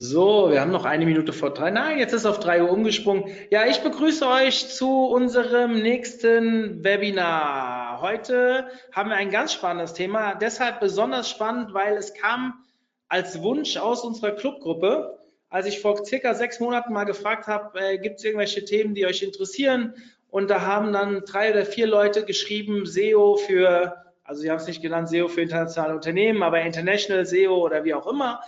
So, wir haben noch eine Minute vor drei. Nein, jetzt ist auf drei Uhr umgesprungen. Ja, ich begrüße euch zu unserem nächsten Webinar. Heute haben wir ein ganz spannendes Thema. Deshalb besonders spannend, weil es kam als Wunsch aus unserer Clubgruppe. Als ich vor circa sechs Monaten mal gefragt habe, äh, gibt es irgendwelche Themen, die euch interessieren? Und da haben dann drei oder vier Leute geschrieben, SEO für, also sie haben es nicht genannt, SEO für internationale Unternehmen, aber International SEO oder wie auch immer.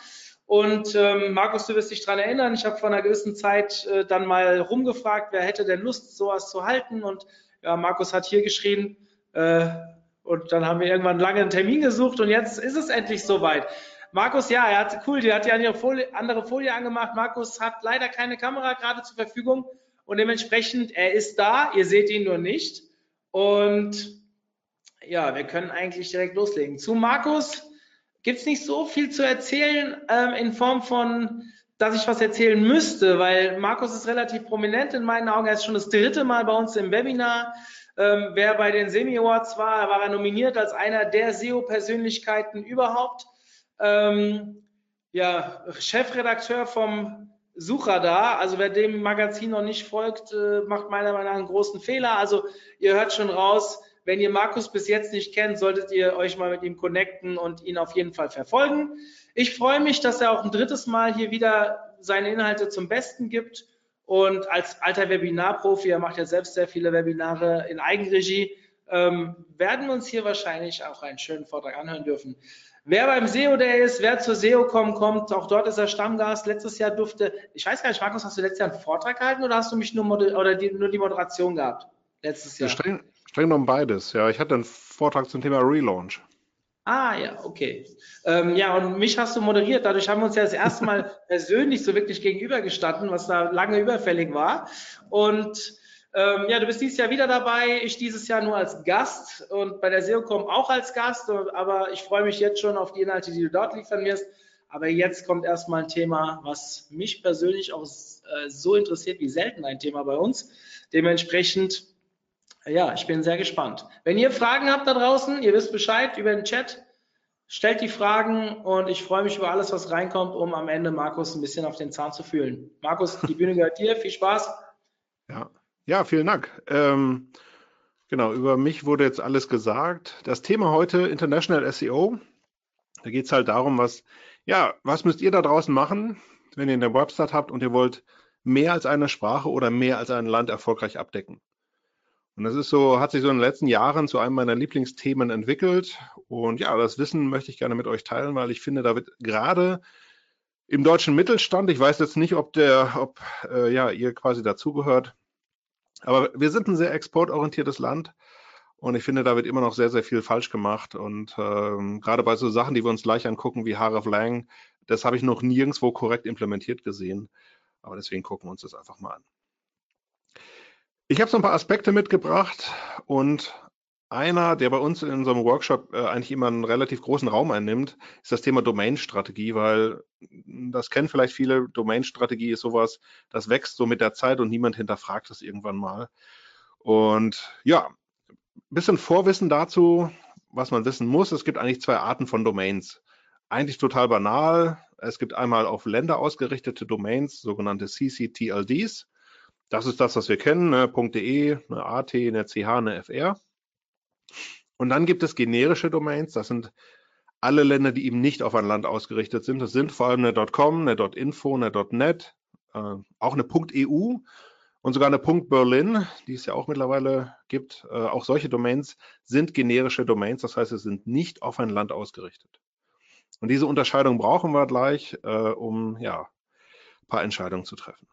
Und ähm, Markus, du wirst dich daran erinnern, ich habe vor einer gewissen Zeit äh, dann mal rumgefragt, wer hätte denn Lust, sowas zu halten. Und ja, Markus hat hier geschrien. Äh, und dann haben wir irgendwann lange einen Termin gesucht und jetzt ist es endlich soweit. Markus, ja, er hat cool, die hat die andere Folie, andere Folie angemacht. Markus hat leider keine Kamera gerade zur Verfügung und dementsprechend, er ist da, ihr seht ihn nur nicht. Und ja, wir können eigentlich direkt loslegen. Zu Markus gibt es nicht so viel zu erzählen ähm, in Form von, dass ich was erzählen müsste, weil Markus ist relativ prominent in meinen Augen. Er ist schon das dritte Mal bei uns im Webinar. Ähm, wer bei den Semi Awards war, war er nominiert als einer der SEO-Persönlichkeiten überhaupt. Ähm, ja, Chefredakteur vom Suchradar. Also wer dem Magazin noch nicht folgt, äh, macht meiner Meinung nach einen großen Fehler. Also ihr hört schon raus, wenn ihr Markus bis jetzt nicht kennt, solltet ihr euch mal mit ihm connecten und ihn auf jeden Fall verfolgen. Ich freue mich, dass er auch ein drittes Mal hier wieder seine Inhalte zum Besten gibt. Und als alter Webinarprofi, er macht ja selbst sehr viele Webinare in Eigenregie, ähm, werden wir uns hier wahrscheinlich auch einen schönen Vortrag anhören dürfen. Wer beim SEO Day ist, wer zur SEO-Com kommt, auch dort ist er Stammgast. Letztes Jahr durfte, ich weiß gar nicht, Markus, hast du letztes Jahr einen Vortrag gehalten oder hast du mich nur, oder die, nur die Moderation gehabt? Letztes Jahr. Streng, streng genommen beides. Ja, ich hatte einen Vortrag zum Thema Relaunch. Ah, ja, okay. Ähm, ja, und mich hast du moderiert. Dadurch haben wir uns ja das erste Mal persönlich so wirklich gegenübergestanden, was da lange überfällig war. Und ähm, ja, du bist dieses Jahr wieder dabei, ich dieses Jahr nur als Gast und bei der SEOCom auch als Gast, aber ich freue mich jetzt schon auf die Inhalte, die du dort liefern wirst. Aber jetzt kommt erstmal ein Thema, was mich persönlich auch äh, so interessiert wie selten ein Thema bei uns. Dementsprechend, ja, ich bin sehr gespannt. Wenn ihr Fragen habt da draußen, ihr wisst Bescheid über den Chat, stellt die Fragen und ich freue mich über alles, was reinkommt, um am Ende Markus ein bisschen auf den Zahn zu fühlen. Markus, die Bühne gehört dir. Viel Spaß. Ja, ja, vielen Dank. Ähm, genau, über mich wurde jetzt alles gesagt. Das Thema heute International SEO. Da geht es halt darum, was, ja, was müsst ihr da draußen machen, wenn ihr eine Website habt und ihr wollt mehr als eine Sprache oder mehr als ein Land erfolgreich abdecken. Und das ist so, hat sich so in den letzten Jahren zu einem meiner Lieblingsthemen entwickelt. Und ja, das Wissen möchte ich gerne mit euch teilen, weil ich finde, da wird gerade im deutschen Mittelstand, ich weiß jetzt nicht, ob der, ob äh, ja, ihr quasi dazugehört, aber wir sind ein sehr exportorientiertes Land und ich finde, da wird immer noch sehr, sehr viel falsch gemacht. Und ähm, gerade bei so Sachen, die wir uns gleich angucken, wie Haref Lang, das habe ich noch nirgendwo korrekt implementiert gesehen. Aber deswegen gucken wir uns das einfach mal an. Ich habe so ein paar Aspekte mitgebracht und einer, der bei uns in einem Workshop äh, eigentlich immer einen relativ großen Raum einnimmt, ist das Thema Domain-Strategie, weil das kennen vielleicht viele. Domain-Strategie ist sowas, das wächst so mit der Zeit und niemand hinterfragt es irgendwann mal. Und ja, ein bisschen Vorwissen dazu, was man wissen muss. Es gibt eigentlich zwei Arten von Domains. Eigentlich total banal. Es gibt einmal auf Länder ausgerichtete Domains, sogenannte CCTLDs. Das ist das, was wir kennen, ne? .de, eine AT, eine CH, eine FR. Und dann gibt es generische Domains, das sind alle Länder, die eben nicht auf ein Land ausgerichtet sind. Das sind vor allem eine .com, eine .info, eine .net, äh, auch eine .eu und sogar eine .berlin, die es ja auch mittlerweile gibt. Äh, auch solche Domains sind generische Domains, das heißt, sie sind nicht auf ein Land ausgerichtet. Und diese Unterscheidung brauchen wir gleich, äh, um ja, ein paar Entscheidungen zu treffen.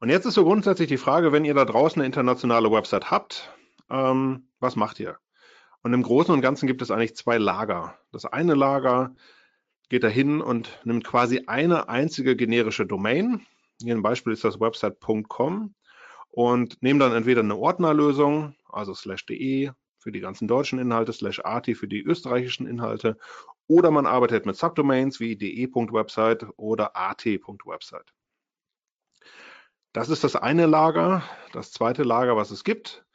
Und jetzt ist so grundsätzlich die Frage, wenn ihr da draußen eine internationale Website habt, ähm, was macht ihr? Und im Großen und Ganzen gibt es eigentlich zwei Lager. Das eine Lager geht dahin und nimmt quasi eine einzige generische Domain. Hier ein Beispiel ist das website.com und nehme dann entweder eine Ordnerlösung, also slash de für die ganzen deutschen Inhalte, slash ati für die österreichischen Inhalte oder man arbeitet mit Subdomains wie de.website oder at.website. Das ist das eine Lager. Das zweite Lager, was es gibt,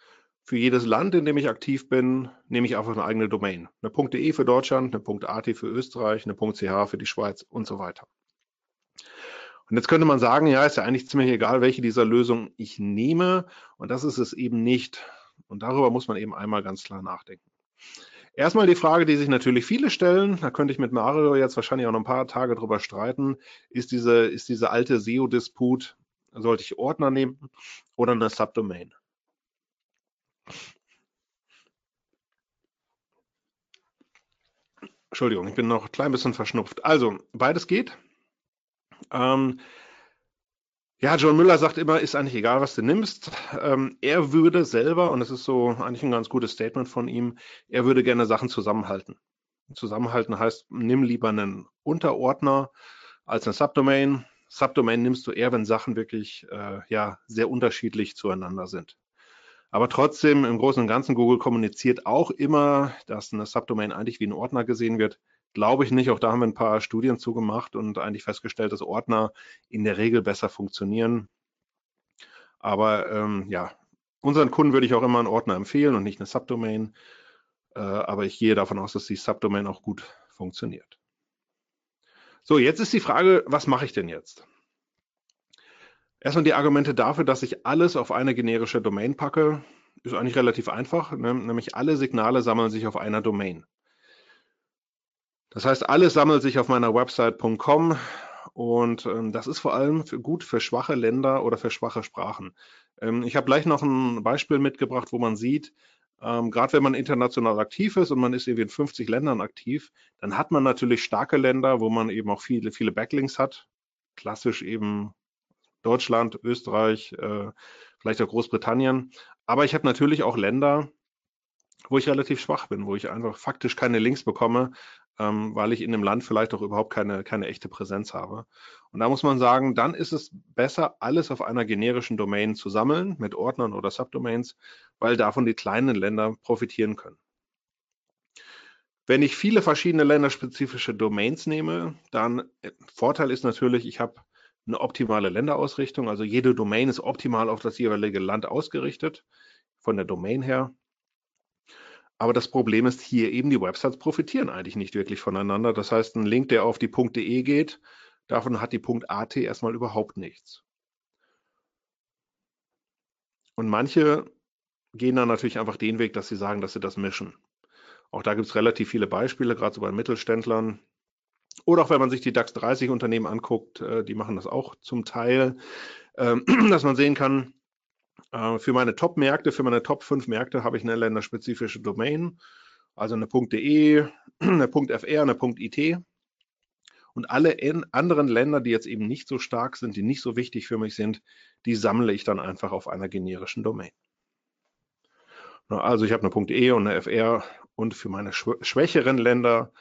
für jedes Land, in dem ich aktiv bin, nehme ich einfach eine eigene Domain. Eine .de für Deutschland, eine .at für Österreich, eine .ch für die Schweiz und so weiter. Und jetzt könnte man sagen, ja, ist ja eigentlich ziemlich egal, welche dieser Lösungen ich nehme. Und das ist es eben nicht. Und darüber muss man eben einmal ganz klar nachdenken. Erstmal die Frage, die sich natürlich viele stellen, da könnte ich mit Mario jetzt wahrscheinlich auch noch ein paar Tage drüber streiten, ist diese, ist diese alte SEO-Disput, sollte ich Ordner nehmen oder eine Subdomain? Entschuldigung, ich bin noch ein klein bisschen verschnupft. Also, beides geht. Ähm, ja, John Müller sagt immer, ist eigentlich egal, was du nimmst. Ähm, er würde selber, und es ist so eigentlich ein ganz gutes Statement von ihm, er würde gerne Sachen zusammenhalten. Zusammenhalten heißt, nimm lieber einen Unterordner als eine Subdomain. Subdomain nimmst du eher, wenn Sachen wirklich äh, ja, sehr unterschiedlich zueinander sind. Aber trotzdem, im Großen und Ganzen, Google kommuniziert auch immer, dass eine Subdomain eigentlich wie ein Ordner gesehen wird. Glaube ich nicht. Auch da haben wir ein paar Studien zugemacht und eigentlich festgestellt, dass Ordner in der Regel besser funktionieren. Aber ähm, ja, unseren Kunden würde ich auch immer einen Ordner empfehlen und nicht eine Subdomain. Äh, aber ich gehe davon aus, dass die Subdomain auch gut funktioniert. So, jetzt ist die Frage, was mache ich denn jetzt? Erstmal die Argumente dafür, dass ich alles auf eine generische Domain packe, ist eigentlich relativ einfach, ne? nämlich alle Signale sammeln sich auf einer Domain. Das heißt, alles sammelt sich auf meiner Website.com und ähm, das ist vor allem für, gut für schwache Länder oder für schwache Sprachen. Ähm, ich habe gleich noch ein Beispiel mitgebracht, wo man sieht, ähm, gerade wenn man international aktiv ist und man ist irgendwie in 50 Ländern aktiv, dann hat man natürlich starke Länder, wo man eben auch viele, viele Backlinks hat. Klassisch eben Deutschland, Österreich, äh, vielleicht auch Großbritannien. Aber ich habe natürlich auch Länder, wo ich relativ schwach bin, wo ich einfach faktisch keine Links bekomme, ähm, weil ich in dem Land vielleicht auch überhaupt keine, keine echte Präsenz habe. Und da muss man sagen, dann ist es besser, alles auf einer generischen Domain zu sammeln mit Ordnern oder Subdomains, weil davon die kleinen Länder profitieren können. Wenn ich viele verschiedene länderspezifische Domains nehme, dann äh, Vorteil ist natürlich, ich habe eine optimale Länderausrichtung. Also jede Domain ist optimal auf das jeweilige Land ausgerichtet, von der Domain her. Aber das Problem ist hier eben, die Websites profitieren eigentlich nicht wirklich voneinander. Das heißt, ein Link, der auf die .de geht, davon hat die .at erstmal überhaupt nichts. Und manche gehen dann natürlich einfach den Weg, dass sie sagen, dass sie das mischen. Auch da gibt es relativ viele Beispiele, gerade so bei Mittelständlern, oder auch wenn man sich die DAX 30 Unternehmen anguckt, äh, die machen das auch zum Teil, ähm, dass man sehen kann, für meine Top-Märkte, für meine Top 5 Märkte habe ich eine länderspezifische Domain, also eine .de, eine .fr, eine .it. Und alle anderen Länder, die jetzt eben nicht so stark sind, die nicht so wichtig für mich sind, die sammle ich dann einfach auf einer generischen Domain. Also ich habe eine .de und eine fr und für meine schwächeren Länder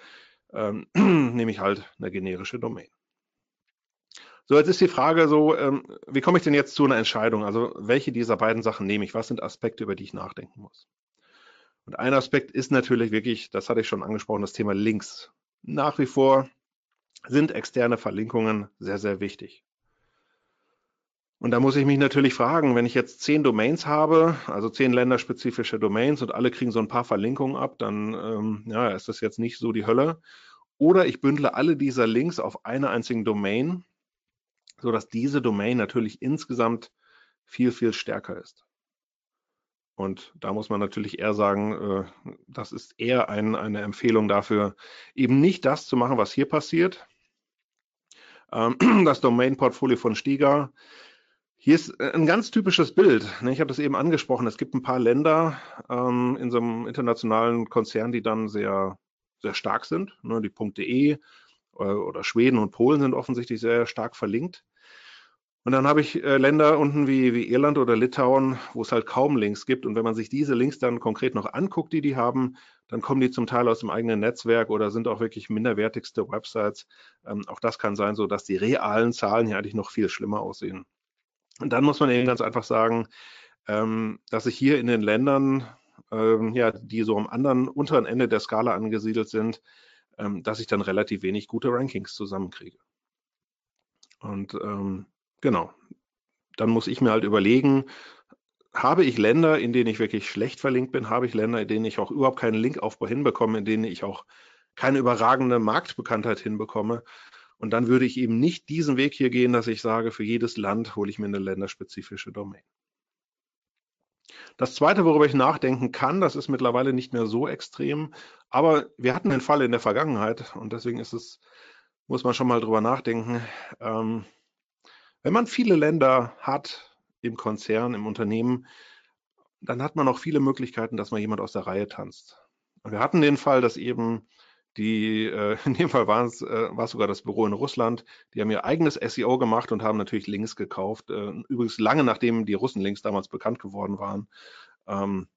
ähm, nehme ich halt eine generische Domain. So, jetzt ist die Frage so, ähm, wie komme ich denn jetzt zu einer Entscheidung? Also welche dieser beiden Sachen nehme ich? Was sind Aspekte, über die ich nachdenken muss? Und ein Aspekt ist natürlich wirklich, das hatte ich schon angesprochen, das Thema Links. Nach wie vor sind externe Verlinkungen sehr, sehr wichtig. Und da muss ich mich natürlich fragen, wenn ich jetzt zehn Domains habe, also zehn länderspezifische Domains und alle kriegen so ein paar Verlinkungen ab, dann ähm, ja, ist das jetzt nicht so die Hölle. Oder ich bündle alle dieser Links auf einer einzigen Domain, sodass diese Domain natürlich insgesamt viel, viel stärker ist. Und da muss man natürlich eher sagen, äh, das ist eher ein, eine Empfehlung dafür, eben nicht das zu machen, was hier passiert. Ähm, das Domain-Portfolio von Stiga hier ist äh, ein ganz typisches Bild. Ne? Ich habe das eben angesprochen. Es gibt ein paar Länder ähm, in so einem internationalen Konzern, die dann sehr, sehr stark sind. Ne? Die .de äh, oder Schweden und Polen sind offensichtlich sehr stark verlinkt. Und dann habe ich äh, Länder unten wie, wie Irland oder Litauen, wo es halt kaum Links gibt. Und wenn man sich diese Links dann konkret noch anguckt, die die haben, dann kommen die zum Teil aus dem eigenen Netzwerk oder sind auch wirklich minderwertigste Websites. Ähm, auch das kann sein, so dass die realen Zahlen hier eigentlich noch viel schlimmer aussehen. Und dann muss man eben ganz einfach sagen, ähm, dass ich hier in den Ländern, ähm, ja, die so am anderen unteren Ende der Skala angesiedelt sind, ähm, dass ich dann relativ wenig gute Rankings zusammenkriege. Und ähm, genau, dann muss ich mir halt überlegen, habe ich Länder, in denen ich wirklich schlecht verlinkt bin, habe ich Länder, in denen ich auch überhaupt keinen Linkaufbau hinbekomme, in denen ich auch keine überragende Marktbekanntheit hinbekomme. Und dann würde ich eben nicht diesen Weg hier gehen, dass ich sage, für jedes Land hole ich mir eine länderspezifische Domain. Das zweite, worüber ich nachdenken kann, das ist mittlerweile nicht mehr so extrem, aber wir hatten den Fall in der Vergangenheit und deswegen ist es, muss man schon mal drüber nachdenken. Ähm, wenn man viele Länder hat im Konzern, im Unternehmen, dann hat man auch viele Möglichkeiten, dass mal jemand aus der Reihe tanzt. Und wir hatten den Fall, dass eben die, äh, in dem Fall war es, äh, war es sogar das Büro in Russland, die haben ihr eigenes SEO gemacht und haben natürlich Links gekauft. Äh, übrigens lange nachdem die Russen-Links damals bekannt geworden waren. Ähm,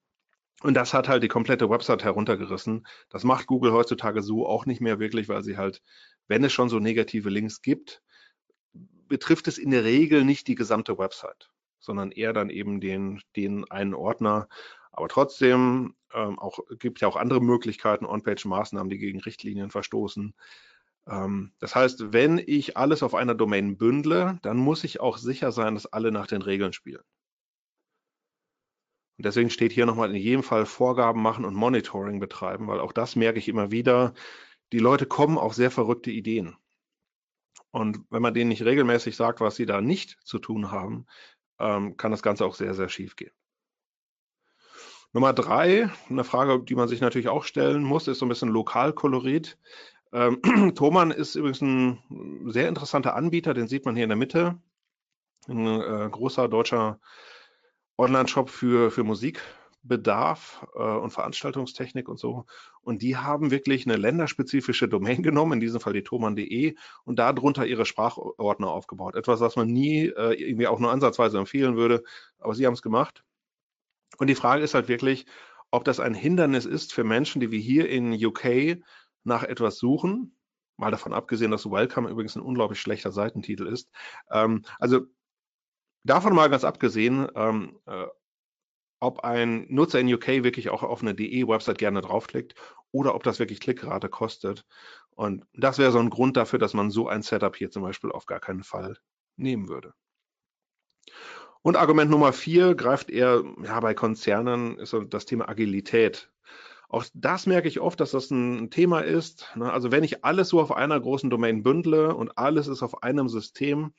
und das hat halt die komplette Website heruntergerissen. Das macht Google heutzutage so auch nicht mehr wirklich, weil sie halt, wenn es schon so negative Links gibt, betrifft es in der Regel nicht die gesamte Website, sondern eher dann eben den, den einen Ordner. Aber trotzdem ähm, auch, gibt ja auch andere Möglichkeiten, On-Page-Maßnahmen, die gegen Richtlinien verstoßen. Ähm, das heißt, wenn ich alles auf einer Domain bündle, dann muss ich auch sicher sein, dass alle nach den Regeln spielen. Und deswegen steht hier nochmal in jedem Fall Vorgaben machen und Monitoring betreiben, weil auch das merke ich immer wieder. Die Leute kommen auf sehr verrückte Ideen. Und wenn man denen nicht regelmäßig sagt, was sie da nicht zu tun haben, ähm, kann das Ganze auch sehr, sehr schief gehen. Nummer drei, eine Frage, die man sich natürlich auch stellen muss, ist so ein bisschen Lokalkolorit. Ähm, Thomann ist übrigens ein sehr interessanter Anbieter, den sieht man hier in der Mitte. Ein äh, großer deutscher Online-Shop für, für Musik, Bedarf äh, und Veranstaltungstechnik und so. Und die haben wirklich eine länderspezifische Domain genommen, in diesem Fall die thomann.de, und darunter ihre Sprachordner aufgebaut. Etwas, was man nie äh, irgendwie auch nur ansatzweise empfehlen würde, aber sie haben es gemacht. Und die Frage ist halt wirklich, ob das ein Hindernis ist für Menschen, die wie hier in UK nach etwas suchen. Mal davon abgesehen, dass Welcome übrigens ein unglaublich schlechter Seitentitel ist. Ähm, also davon mal ganz abgesehen, ähm, äh, ob ein Nutzer in UK wirklich auch auf eine DE-Website gerne draufklickt oder ob das wirklich Klickrate kostet. Und das wäre so ein Grund dafür, dass man so ein Setup hier zum Beispiel auf gar keinen Fall nehmen würde. Und Argument Nummer vier greift eher ja, bei Konzernen, ist das Thema Agilität. Auch das merke ich oft, dass das ein Thema ist. Ne? Also wenn ich alles so auf einer großen Domain bündle und alles ist auf einem System,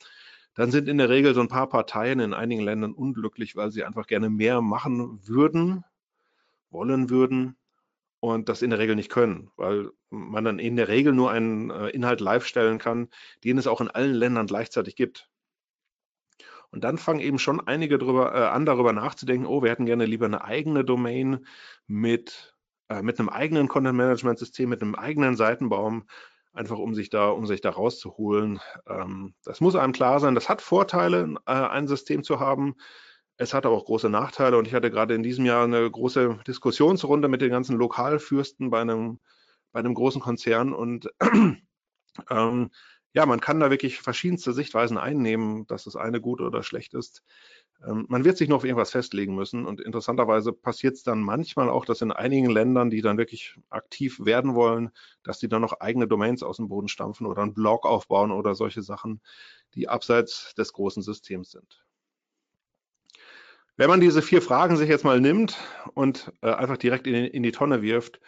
dann sind in der Regel so ein paar Parteien in einigen Ländern unglücklich, weil sie einfach gerne mehr machen würden, wollen würden und das in der Regel nicht können, weil man dann in der Regel nur einen äh, Inhalt live stellen kann, den es auch in allen Ländern gleichzeitig gibt. Und dann fangen eben schon einige drüber, äh, an, darüber nachzudenken, oh, wir hätten gerne lieber eine eigene Domain mit, äh, mit einem eigenen Content-Management-System, mit einem eigenen Seitenbaum, einfach um sich da, um sich da rauszuholen. Ähm, das muss einem klar sein. Das hat Vorteile, äh, ein System zu haben. Es hat aber auch große Nachteile und ich hatte gerade in diesem Jahr eine große Diskussionsrunde mit den ganzen Lokalfürsten bei einem, bei einem großen Konzern und ähm, ja, man kann da wirklich verschiedenste Sichtweisen einnehmen, dass das eine gut oder schlecht ist. Ähm, man wird sich noch auf irgendwas festlegen müssen und interessanterweise passiert es dann manchmal auch, dass in einigen Ländern, die dann wirklich aktiv werden wollen, dass die dann noch eigene Domains aus dem Boden stampfen oder einen Blog aufbauen oder solche Sachen, die abseits des großen Systems sind. Wenn man diese vier Fragen sich jetzt mal nimmt und äh, einfach direkt in, in die Tonne wirft,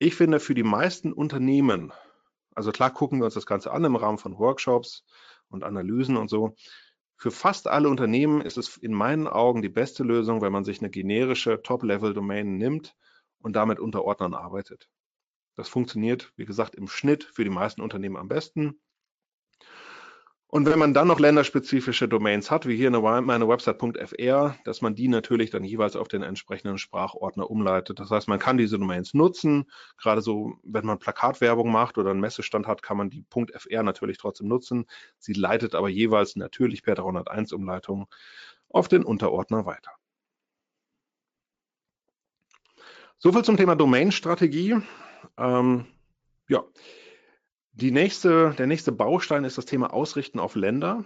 ich finde für die meisten Unternehmen, also klar gucken wir uns das Ganze an im Rahmen von Workshops und Analysen und so, für fast alle Unternehmen ist es in meinen Augen die beste Lösung, wenn man sich eine generische Top-Level-Domain nimmt und damit unter Ordnern arbeitet. Das funktioniert, wie gesagt, im Schnitt für die meisten Unternehmen am besten. Und wenn man dann noch länderspezifische Domains hat, wie hier meine Website.fr, dass man die natürlich dann jeweils auf den entsprechenden Sprachordner umleitet. Das heißt, man kann diese Domains nutzen. Gerade so, wenn man Plakatwerbung macht oder einen Messestand hat, kann man die .fr natürlich trotzdem nutzen. Sie leitet aber jeweils natürlich per 301 Umleitung auf den Unterordner weiter. Soviel zum Thema Domain-Strategie. Ähm, ja, die nächste, der nächste Baustein ist das Thema Ausrichten auf Länder.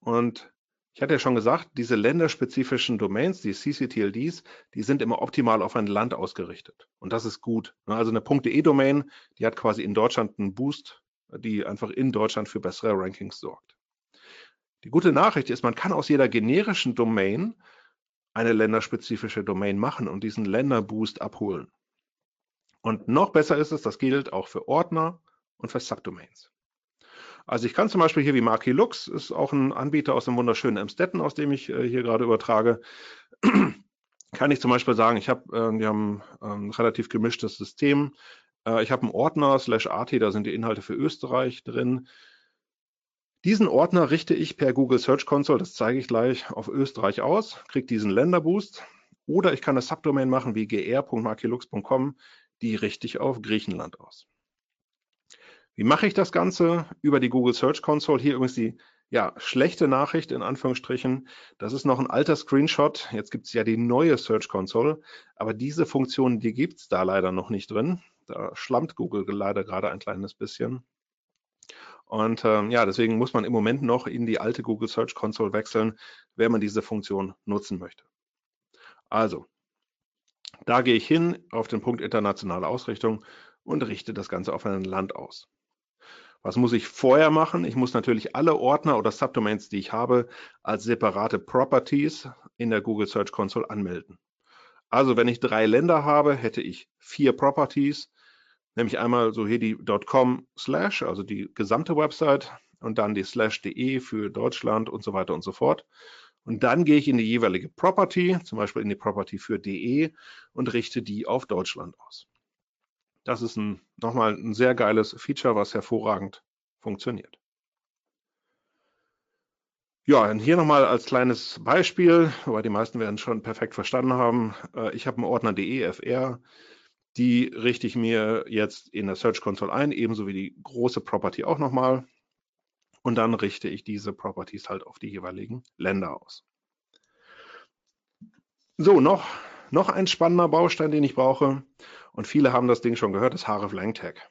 Und ich hatte ja schon gesagt, diese länderspezifischen Domains, die CCTLDs, die sind immer optimal auf ein Land ausgerichtet. Und das ist gut. Also eine .de-Domain, die hat quasi in Deutschland einen Boost, die einfach in Deutschland für bessere Rankings sorgt. Die gute Nachricht ist, man kann aus jeder generischen Domain eine länderspezifische Domain machen und diesen Länderboost abholen. Und noch besser ist es, das gilt auch für Ordner und für Subdomains. Also ich kann zum Beispiel hier wie Marky Lux, ist auch ein Anbieter aus dem wunderschönen Emstetten, aus dem ich äh, hier gerade übertrage, kann ich zum Beispiel sagen, ich habe, äh, wir haben ein relativ gemischtes System. Äh, ich habe einen Ordner slash AT, da sind die Inhalte für Österreich drin. Diesen Ordner richte ich per Google Search Console, das zeige ich gleich, auf Österreich aus, kriege diesen Länderboost. Oder ich kann eine Subdomain machen wie gr.markylux.com, die richte ich auf Griechenland aus. Wie mache ich das Ganze? Über die Google Search Console. Hier übrigens die ja, schlechte Nachricht in Anführungsstrichen. Das ist noch ein alter Screenshot. Jetzt gibt es ja die neue Search Console, aber diese Funktion, die gibt es da leider noch nicht drin. Da schlammt Google leider gerade ein kleines bisschen. Und ähm, ja, deswegen muss man im Moment noch in die alte Google Search Console wechseln, wenn man diese Funktion nutzen möchte. Also, da gehe ich hin auf den Punkt internationale Ausrichtung und richte das Ganze auf ein Land aus. Was muss ich vorher machen? Ich muss natürlich alle Ordner oder Subdomains, die ich habe, als separate Properties in der Google Search Console anmelden. Also wenn ich drei Länder habe, hätte ich vier Properties, nämlich einmal so hier die .com slash, also die gesamte Website und dann die slash de für Deutschland und so weiter und so fort. Und dann gehe ich in die jeweilige Property, zum Beispiel in die Property für de und richte die auf Deutschland aus. Das ist ein, nochmal ein sehr geiles Feature, was hervorragend funktioniert. Ja, und hier nochmal als kleines Beispiel, wobei die meisten werden es schon perfekt verstanden haben. Äh, ich habe einen Ordner DEFR, die richte ich mir jetzt in der Search Console ein, ebenso wie die große Property auch nochmal. Und dann richte ich diese Properties halt auf die jeweiligen Länder aus. So, noch, noch ein spannender Baustein, den ich brauche. Und viele haben das Ding schon gehört, das href Lang Tag.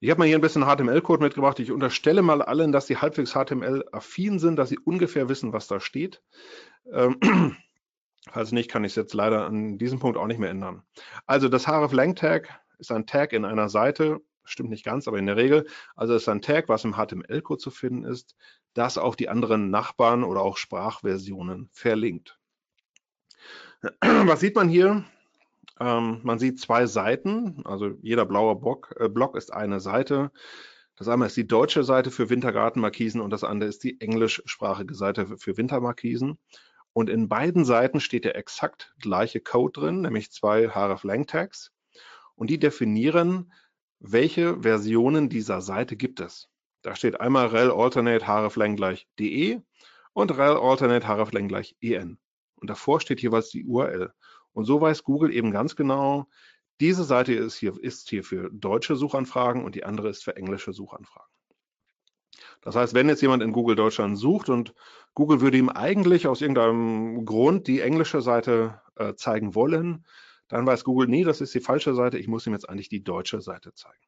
Ich habe mal hier ein bisschen HTML-Code mitgebracht. Ich unterstelle mal allen, dass sie halbwegs HTML-affin sind, dass sie ungefähr wissen, was da steht. Ähm, falls nicht, kann ich es jetzt leider an diesem Punkt auch nicht mehr ändern. Also das href Lang Tag ist ein Tag in einer Seite, stimmt nicht ganz, aber in der Regel. Also es ist ein Tag, was im HTML-Code zu finden ist, das auf die anderen Nachbarn oder auch Sprachversionen verlinkt. Was sieht man hier? Ähm, man sieht zwei Seiten, also jeder blaue Block, äh, Block ist eine Seite. Das eine ist die deutsche Seite für Wintergartenmarkisen und das andere ist die englischsprachige Seite für Wintermarkisen. Und in beiden Seiten steht der exakt gleiche Code drin, nämlich zwei href-lang-Tags. Und die definieren, welche Versionen dieser Seite gibt es. Da steht einmal rel alternate hreflang gleich de und rel alternate hreflang gleich en. Und davor steht jeweils die URL. Und so weiß Google eben ganz genau, diese Seite ist hier, ist hier für deutsche Suchanfragen und die andere ist für englische Suchanfragen. Das heißt, wenn jetzt jemand in Google Deutschland sucht und Google würde ihm eigentlich aus irgendeinem Grund die englische Seite äh, zeigen wollen, dann weiß Google, nee, das ist die falsche Seite, ich muss ihm jetzt eigentlich die deutsche Seite zeigen.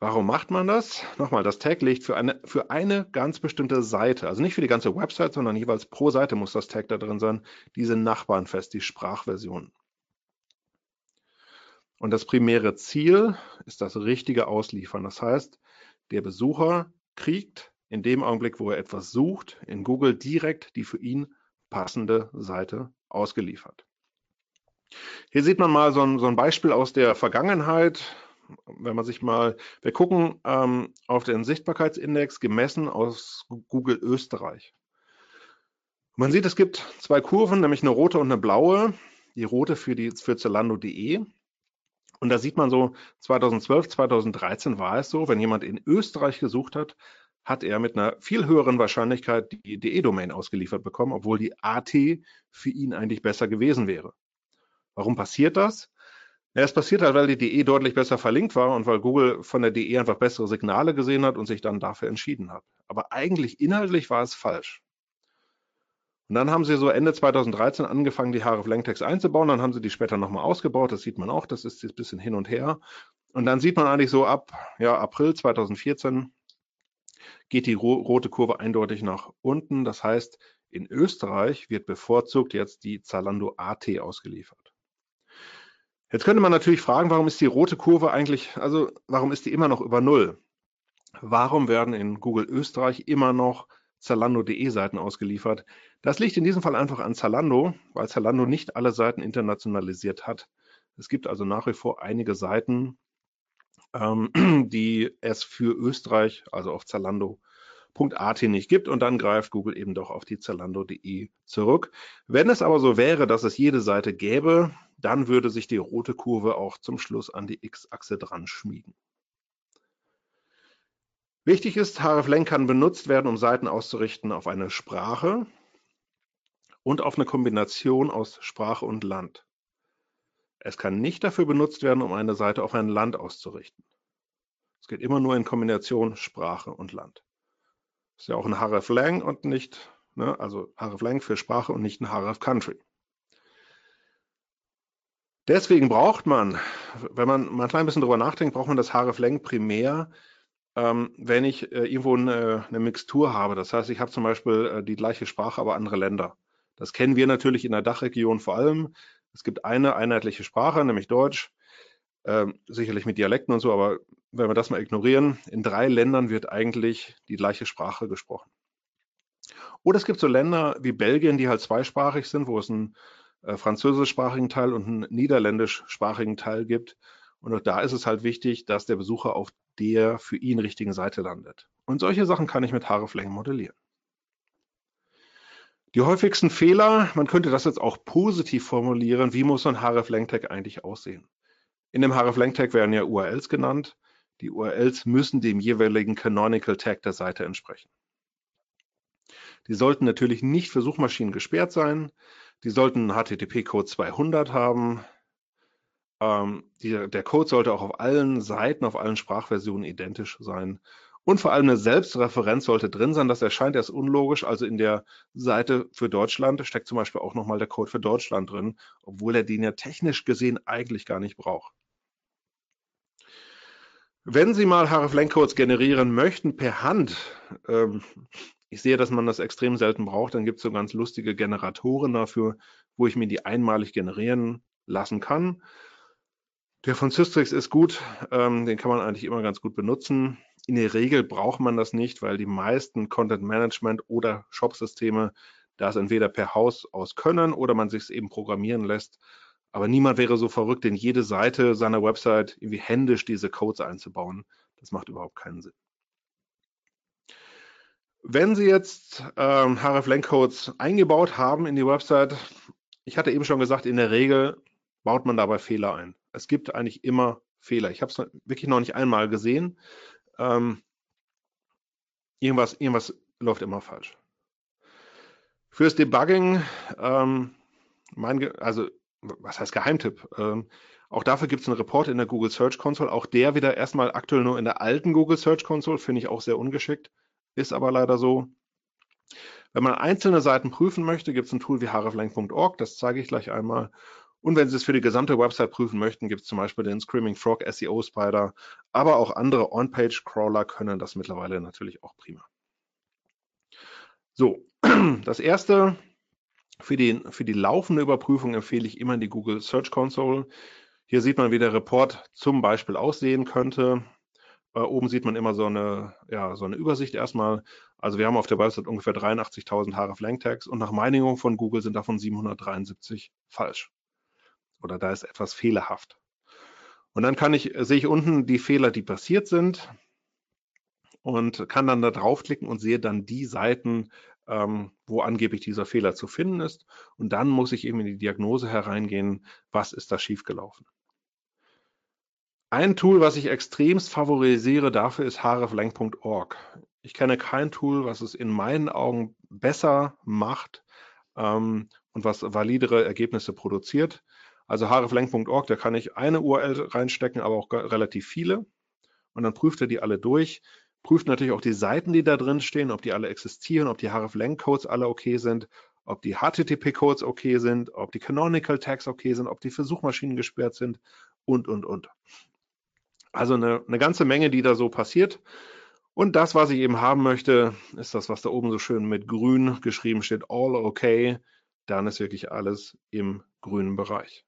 Warum macht man das? Nochmal, das Tag legt für eine, für eine ganz bestimmte Seite, also nicht für die ganze Website, sondern jeweils pro Seite muss das Tag da drin sein, diese Nachbarn fest, die Sprachversion. Und das primäre Ziel ist das richtige Ausliefern. Das heißt, der Besucher kriegt in dem Augenblick, wo er etwas sucht, in Google direkt die für ihn passende Seite ausgeliefert. Hier sieht man mal so ein, so ein Beispiel aus der Vergangenheit wenn man sich mal, wir gucken ähm, auf den Sichtbarkeitsindex gemessen aus Google Österreich. Man sieht, es gibt zwei Kurven, nämlich eine rote und eine blaue. Die rote für, die, für Zalando.de Und da sieht man so, 2012, 2013 war es so, wenn jemand in Österreich gesucht hat, hat er mit einer viel höheren Wahrscheinlichkeit die DE-Domain ausgeliefert bekommen, obwohl die AT für ihn eigentlich besser gewesen wäre. Warum passiert das? Ja, es passiert halt, weil die DE deutlich besser verlinkt war und weil Google von der DE einfach bessere Signale gesehen hat und sich dann dafür entschieden hat. Aber eigentlich inhaltlich war es falsch. Und dann haben sie so Ende 2013 angefangen, die hreflang-Tags einzubauen. Dann haben sie die später nochmal ausgebaut. Das sieht man auch. Das ist jetzt ein bisschen hin und her. Und dann sieht man eigentlich so ab ja, April 2014 geht die rote Kurve eindeutig nach unten. Das heißt, in Österreich wird bevorzugt jetzt die Zalando AT ausgeliefert. Jetzt könnte man natürlich fragen, warum ist die rote Kurve eigentlich, also warum ist die immer noch über Null? Warum werden in Google Österreich immer noch Zalando.de Seiten ausgeliefert? Das liegt in diesem Fall einfach an Zalando, weil Zalando nicht alle Seiten internationalisiert hat. Es gibt also nach wie vor einige Seiten, ähm, die es für Österreich, also auf Zalando.at nicht gibt und dann greift Google eben doch auf die Zalando.de zurück. Wenn es aber so wäre, dass es jede Seite gäbe, dann würde sich die rote Kurve auch zum Schluss an die X-Achse dran schmiegen. Wichtig ist, hreflang kann benutzt werden, um Seiten auszurichten auf eine Sprache und auf eine Kombination aus Sprache und Land. Es kann nicht dafür benutzt werden, um eine Seite auf ein Land auszurichten. Es geht immer nur in Kombination Sprache und Land. Ist ja auch ein hreflang und nicht, ne, also hreflang für Sprache und nicht ein href Country. Deswegen braucht man, wenn man mal ein klein bisschen drüber nachdenkt, braucht man das hreflang primär, ähm, wenn ich äh, irgendwo eine, eine, Mixtur habe. Das heißt, ich habe zum Beispiel äh, die gleiche Sprache, aber andere Länder. Das kennen wir natürlich in der Dachregion vor allem. Es gibt eine einheitliche Sprache, nämlich Deutsch, äh, sicherlich mit Dialekten und so, aber wenn wir das mal ignorieren, in drei Ländern wird eigentlich die gleiche Sprache gesprochen. Oder es gibt so Länder wie Belgien, die halt zweisprachig sind, wo es einen äh, französischsprachigen Teil und einen niederländischsprachigen Teil gibt. Und auch da ist es halt wichtig, dass der Besucher auf der für ihn richtigen Seite landet. Und solche Sachen kann ich mit Haareflängen modellieren. Die häufigsten Fehler, man könnte das jetzt auch positiv formulieren, wie muss so ein href-lang-Tag eigentlich aussehen? In dem href-lang-Tag werden ja URLs genannt. Die URLs müssen dem jeweiligen Canonical Tag der Seite entsprechen. Die sollten natürlich nicht für Suchmaschinen gesperrt sein. Die sollten HTTP-Code 200 haben. Ähm, die, der Code sollte auch auf allen Seiten, auf allen Sprachversionen identisch sein. Und vor allem eine Selbstreferenz sollte drin sein. Das erscheint erst unlogisch. Also in der Seite für Deutschland steckt zum Beispiel auch nochmal der Code für Deutschland drin, obwohl er den ja technisch gesehen eigentlich gar nicht braucht. Wenn Sie mal hreflang-Codes generieren möchten per Hand, ähm, ich sehe, dass man das extrem selten braucht, dann gibt es so ganz lustige Generatoren dafür, wo ich mir die einmalig generieren lassen kann. Der von Systrix ist gut, ähm, den kann man eigentlich immer ganz gut benutzen. In der Regel braucht man das nicht, weil die meisten Content Management oder Shop-Systeme das entweder per Haus aus können oder man sich es eben programmieren lässt. Aber niemand wäre so verrückt, in jede Seite seiner Website irgendwie händisch diese Codes einzubauen. Das macht überhaupt keinen Sinn. Wenn Sie jetzt ähm, hreflang-Codes eingebaut haben in die Website, ich hatte eben schon gesagt, in der Regel baut man dabei Fehler ein. Es gibt eigentlich immer Fehler. Ich habe es wirklich noch nicht einmal gesehen, ähm, irgendwas, irgendwas läuft immer falsch. Fürs Debugging, ähm, mein, also was heißt Geheimtipp? Ähm, auch dafür gibt es einen Report in der Google Search Console. Auch der wieder erstmal aktuell nur in der alten Google Search Console, finde ich auch sehr ungeschickt, ist aber leider so. Wenn man einzelne Seiten prüfen möchte, gibt es ein Tool wie hreflang.org, das zeige ich gleich einmal. Und wenn Sie es für die gesamte Website prüfen möchten, gibt es zum Beispiel den Screaming Frog SEO Spider, aber auch andere On-Page-Crawler können das mittlerweile natürlich auch prima. So, das erste, für die, für die laufende Überprüfung empfehle ich immer die Google Search Console. Hier sieht man, wie der Report zum Beispiel aussehen könnte. Äh, oben sieht man immer so eine, ja, so eine Übersicht erstmal. Also wir haben auf der Website ungefähr 83.000 href-lang-Tags und nach Meinung von Google sind davon 773 falsch oder da ist etwas fehlerhaft. Und dann kann ich, sehe ich unten die Fehler, die passiert sind und kann dann da draufklicken und sehe dann die Seiten, ähm, wo angeblich dieser Fehler zu finden ist. Und dann muss ich eben in die Diagnose hereingehen, was ist da schiefgelaufen. Ein Tool, was ich extremst favorisiere dafür, ist hreflang.org. Ich kenne kein Tool, was es in meinen Augen besser macht ähm, und was validere Ergebnisse produziert. Also hreflang.org, da kann ich eine URL reinstecken, aber auch relativ viele. Und dann prüft er die alle durch, prüft natürlich auch die Seiten, die da drin stehen, ob die alle existieren, ob die hreflang-Codes alle okay sind, ob die HTTP-Codes okay sind, ob die Canonical Tags okay sind, ob die für Suchmaschinen gesperrt sind und, und, und. Also eine, eine ganze Menge, die da so passiert. Und das, was ich eben haben möchte, ist das, was da oben so schön mit grün geschrieben steht, all okay. Dann ist wirklich alles im grünen Bereich.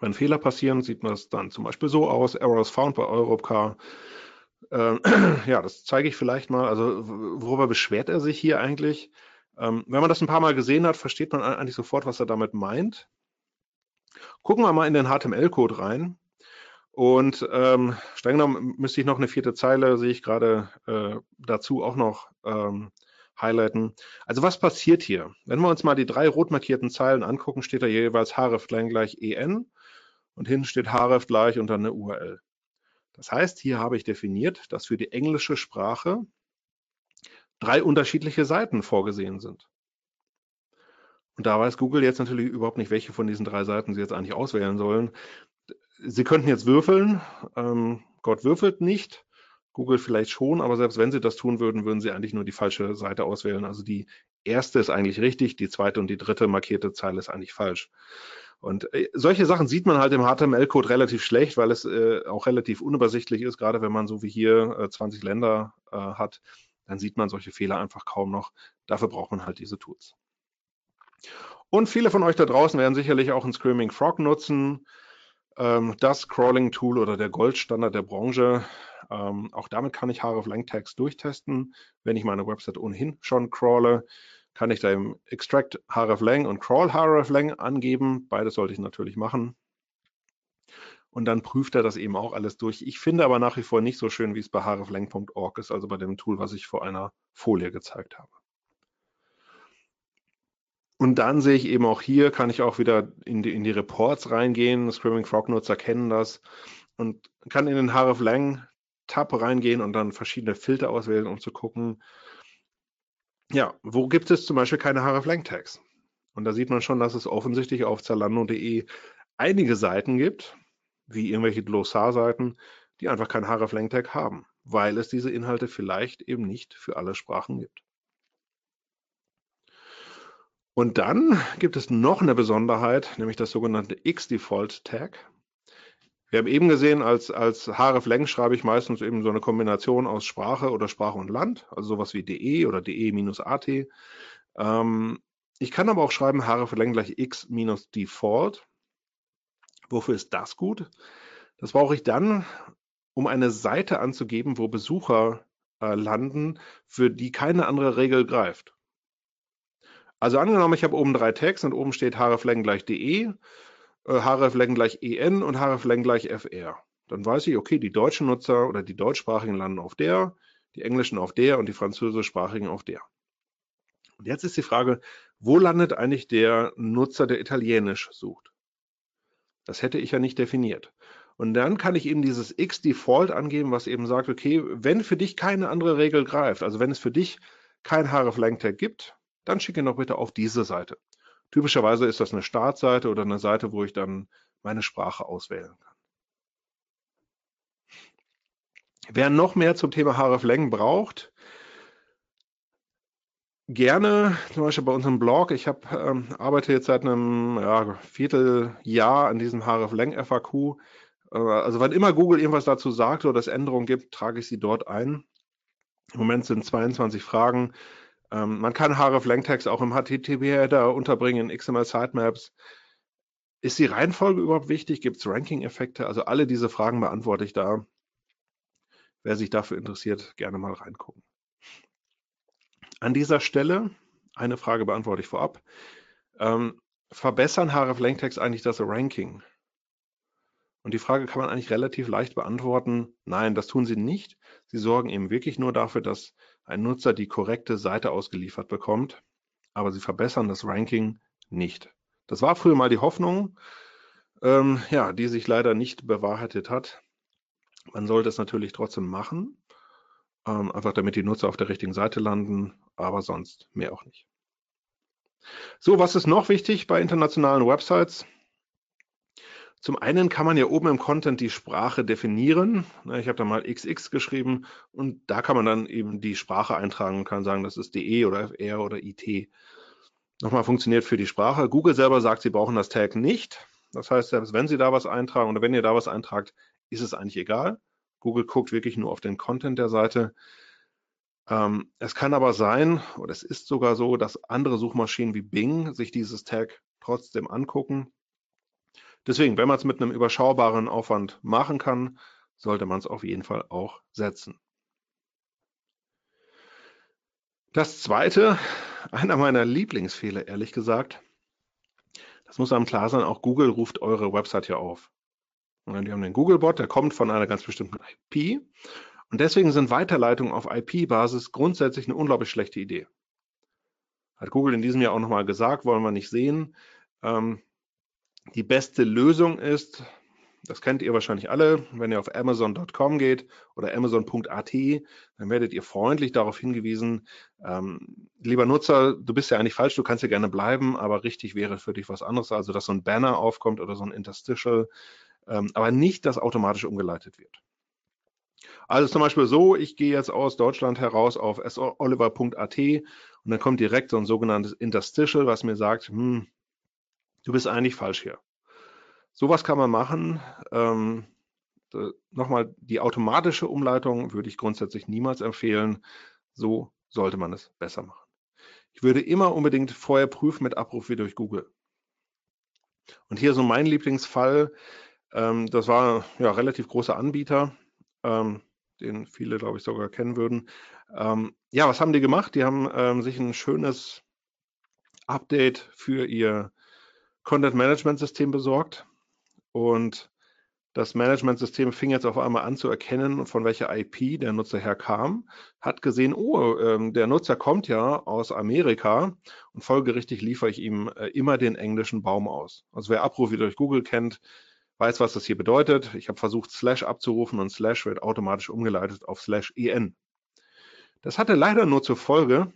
Wenn Fehler passieren, sieht man es dann zum Beispiel so aus, Errors found bei Europcar. Ähm, ja, das zeige ich vielleicht mal. Also worüber beschwert er sich hier eigentlich? Ähm, wenn man das ein paar Mal gesehen hat, versteht man eigentlich sofort, was er damit meint. Gucken wir mal in den HTML-Code rein. Und ähm, streng genommen müsste ich noch eine vierte Zeile, sehe ich gerade äh, dazu auch noch ähm, highlighten. Also was passiert hier? Wenn wir uns mal die drei rot markierten Zeilen angucken, steht da jeweils href gleich en und hinten steht href gleich und dann eine URL. Das heißt, hier habe ich definiert, dass für die englische Sprache drei unterschiedliche Seiten vorgesehen sind. Und da weiß Google jetzt natürlich überhaupt nicht, welche von diesen drei Seiten Sie jetzt eigentlich auswählen sollen. Sie könnten jetzt würfeln. Ähm, Gott würfelt nicht. Google vielleicht schon, aber selbst wenn Sie das tun würden, würden Sie eigentlich nur die falsche Seite auswählen. Also die erste ist eigentlich richtig, die zweite und die dritte markierte Zeile ist eigentlich falsch. Und äh, solche Sachen sieht man halt im HTML-Code relativ schlecht, weil es äh, auch relativ unübersichtlich ist, gerade wenn man so wie hier äh, 20 Länder äh, hat, dann sieht man solche Fehler einfach kaum noch. Dafür braucht man halt diese Tools. Und viele von euch da draußen werden sicherlich auch ein Screaming Frog nutzen. Ähm, das Crawling-Tool oder der Goldstandard der Branche. Ähm, auch damit kann ich hreflang Tags durchtesten. Wenn ich meine Website ohnehin schon crawle, kann ich da im Extract hreflang und Crawl hreflang angeben. Beides sollte ich natürlich machen. Und dann prüft er das eben auch alles durch. Ich finde aber nach wie vor nicht so schön, wie es bei hreflang.org ist, also bei dem Tool, was ich vor einer Folie gezeigt habe. Und dann sehe ich eben auch hier, kann ich auch wieder in die, in die Reports reingehen. Screaming Frog Nutzer kennen das und kann in den hreflang Tab reingehen und dann verschiedene Filter auswählen, um zu gucken, ja, wo gibt es zum Beispiel keine hreflang Tags? Und da sieht man schon, dass es offensichtlich auf zalando.de einige Seiten gibt, wie irgendwelche Glossar-Seiten, die einfach kein hreflang Tag haben, weil es diese Inhalte vielleicht eben nicht für alle Sprachen gibt. Und dann gibt es noch eine Besonderheit, nämlich das sogenannte X-Default-Tag. Wir haben eben gesehen, als, als hreflang schreibe ich meistens eben so eine Kombination aus Sprache oder Sprache und Land, also sowas wie de oder de-at. Ähm, ich kann aber auch schreiben hreflang gleich x-default. Wofür ist das gut? Das brauche ich dann, um eine Seite anzugeben, wo Besucher äh, landen, für die keine andere Regel greift. Also angenommen, ich habe oben drei Tags und oben steht hreflang gleich de, äh, hreflang gleich en und hreflang gleich fr. Dann weiß ich, okay, die deutschen Nutzer oder die deutschsprachigen landen auf der, die englischen auf der und die französischsprachigen auf der. Und jetzt ist die Frage, wo landet eigentlich der Nutzer, der Italienisch sucht? Das hätte ich ja nicht definiert. Und dann kann ich eben dieses x-Default angeben, was eben sagt, okay, wenn für dich keine andere Regel greift, also wenn es für dich kein hreflang-Tag gibt, dann schicke noch bitte auf diese Seite. Typischerweise ist das eine Startseite oder eine Seite, wo ich dann meine Sprache auswählen kann. Wer noch mehr zum Thema hreflang braucht, gerne zum Beispiel bei unserem Blog. Ich hab, ähm, arbeite jetzt seit einem ja, Vierteljahr an diesem hreflang FAQ. Äh, also wann immer Google irgendwas dazu sagt oder es Änderungen gibt, trage ich sie dort ein. Im Moment sind 22 Fragen. Ähm, man kann href-lang-Tags auch im HTTP-Header unterbringen, in XML-Sitemaps. Ist die Reihenfolge überhaupt wichtig? Gibt es Ranking-Effekte? Also alle diese Fragen beantworte ich da. Wer sich dafür interessiert, gerne mal reingucken. An dieser Stelle eine Frage beantworte ich vorab. Ähm, verbessern href-lang-Tags eigentlich das Ranking? Und die Frage kann man eigentlich relativ leicht beantworten. Nein, das tun sie nicht. Sie sorgen eben wirklich nur dafür, dass ein Nutzer die korrekte Seite ausgeliefert bekommt, aber sie verbessern das Ranking nicht. Das war früher mal die Hoffnung. ähm, ja, die sich leider nicht bewahrheitet hat. Man sollte es natürlich trotzdem machen, ähm, einfach damit die Nutzer auf der richtigen Seite landen, aber sonst mehr auch nicht. So, was ist noch wichtig bei internationalen Websites? Zum einen kann man ja oben im Content die Sprache definieren. Ich habe da mal XX geschrieben und da kann man dann eben die Sprache eintragen und kann sagen, das ist DE oder FR oder IT. Nochmal funktioniert für die Sprache. Google selber sagt, sie brauchen das Tag nicht. Das heißt, selbst wenn Sie da was eintragen oder wenn ihr da was eintragt, ist es eigentlich egal. Google guckt wirklich nur auf den Content der Seite. Ähm, es kann aber sein, oder es ist sogar so, dass andere Suchmaschinen wie Bing sich dieses Tag trotzdem angucken Deswegen, wenn man es mit einem überschaubaren Aufwand machen kann, sollte man es auf jeden Fall auch setzen. Das zweite, einer meiner Lieblingsfehler, ehrlich gesagt, das muss einem klar sein, auch Google ruft eure Website hier auf. Und die haben den Googlebot, der kommt von einer ganz bestimmten IP. Und deswegen sind Weiterleitungen auf IP-Basis grundsätzlich eine unglaublich schlechte Idee. Hat Google in diesem Jahr auch nochmal gesagt, wollen wir nicht sehen. Ähm, die beste Lösung ist, das kennt ihr wahrscheinlich alle, wenn ihr auf amazon.com geht oder amazon.at, dann werdet ihr freundlich darauf hingewiesen, ähm, lieber Nutzer, du bist ja eigentlich falsch, du kannst ja gerne bleiben, aber richtig wäre für dich was anderes, also dass so ein Banner aufkommt oder so ein Interstitial, ähm, aber nicht, dass automatisch umgeleitet wird. Also zum Beispiel so, ich gehe jetzt aus Deutschland heraus auf soliver.at und dann kommt direkt so ein sogenanntes Interstitial, was mir sagt, hm, du bist eigentlich falsch hier. Sowas kann man machen. Ähm, Nochmal, die automatische Umleitung würde ich grundsätzlich niemals empfehlen. So sollte man es besser machen. Ich würde immer unbedingt vorher prüfen mit Abruf wie durch Google. Und hier so mein Lieblingsfall, ähm, das war ja relativ großer Anbieter, ähm, den viele, glaube ich, sogar kennen würden. Ähm, ja, was haben die gemacht? Die haben ähm, sich ein schönes Update für ihr Content Management System besorgt und das Management-System fing jetzt auf einmal an zu erkennen, von welcher IP der Nutzer herkam, hat gesehen, oh, ähm, der Nutzer kommt ja aus Amerika und folgerichtig liefere ich ihm äh, immer den englischen Baum aus. Also wer Abruf wieder durch Google kennt, weiß, was das hier bedeutet. Ich habe versucht, Slash abzurufen und Slash wird automatisch umgeleitet auf Slash en. Das hatte leider nur zur Folge,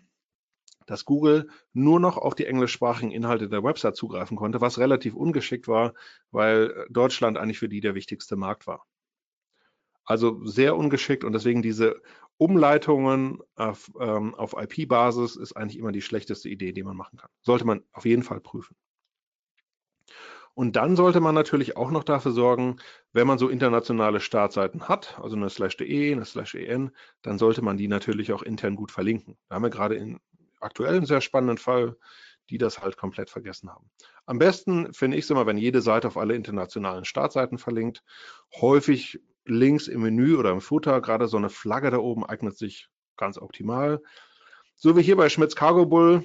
dass Google nur noch auf die englischsprachigen Inhalte der Website zugreifen konnte, was relativ ungeschickt war, weil äh, Deutschland eigentlich für die der wichtigste Markt war. Also sehr ungeschickt und deswegen diese Umleitungen auf, ähm, auf IP-Basis ist eigentlich immer die schlechteste Idee, die man machen kann. Sollte man auf jeden Fall prüfen. Und dann sollte man natürlich auch noch dafür sorgen, wenn man so internationale Startseiten hat, also eine slash.de, eine slash.en, dann sollte man die natürlich auch intern gut verlinken. Da haben wir gerade in aktuell einen sehr spannenden Fall, die das halt komplett vergessen haben. Am besten finde ich es immer, wenn jede Seite auf alle internationalen Startseiten verlinkt. Häufig links im Menü oder im Footer, gerade so eine Flagge da oben eignet sich ganz optimal. So wie hier bei Schmitz Cargo Bull.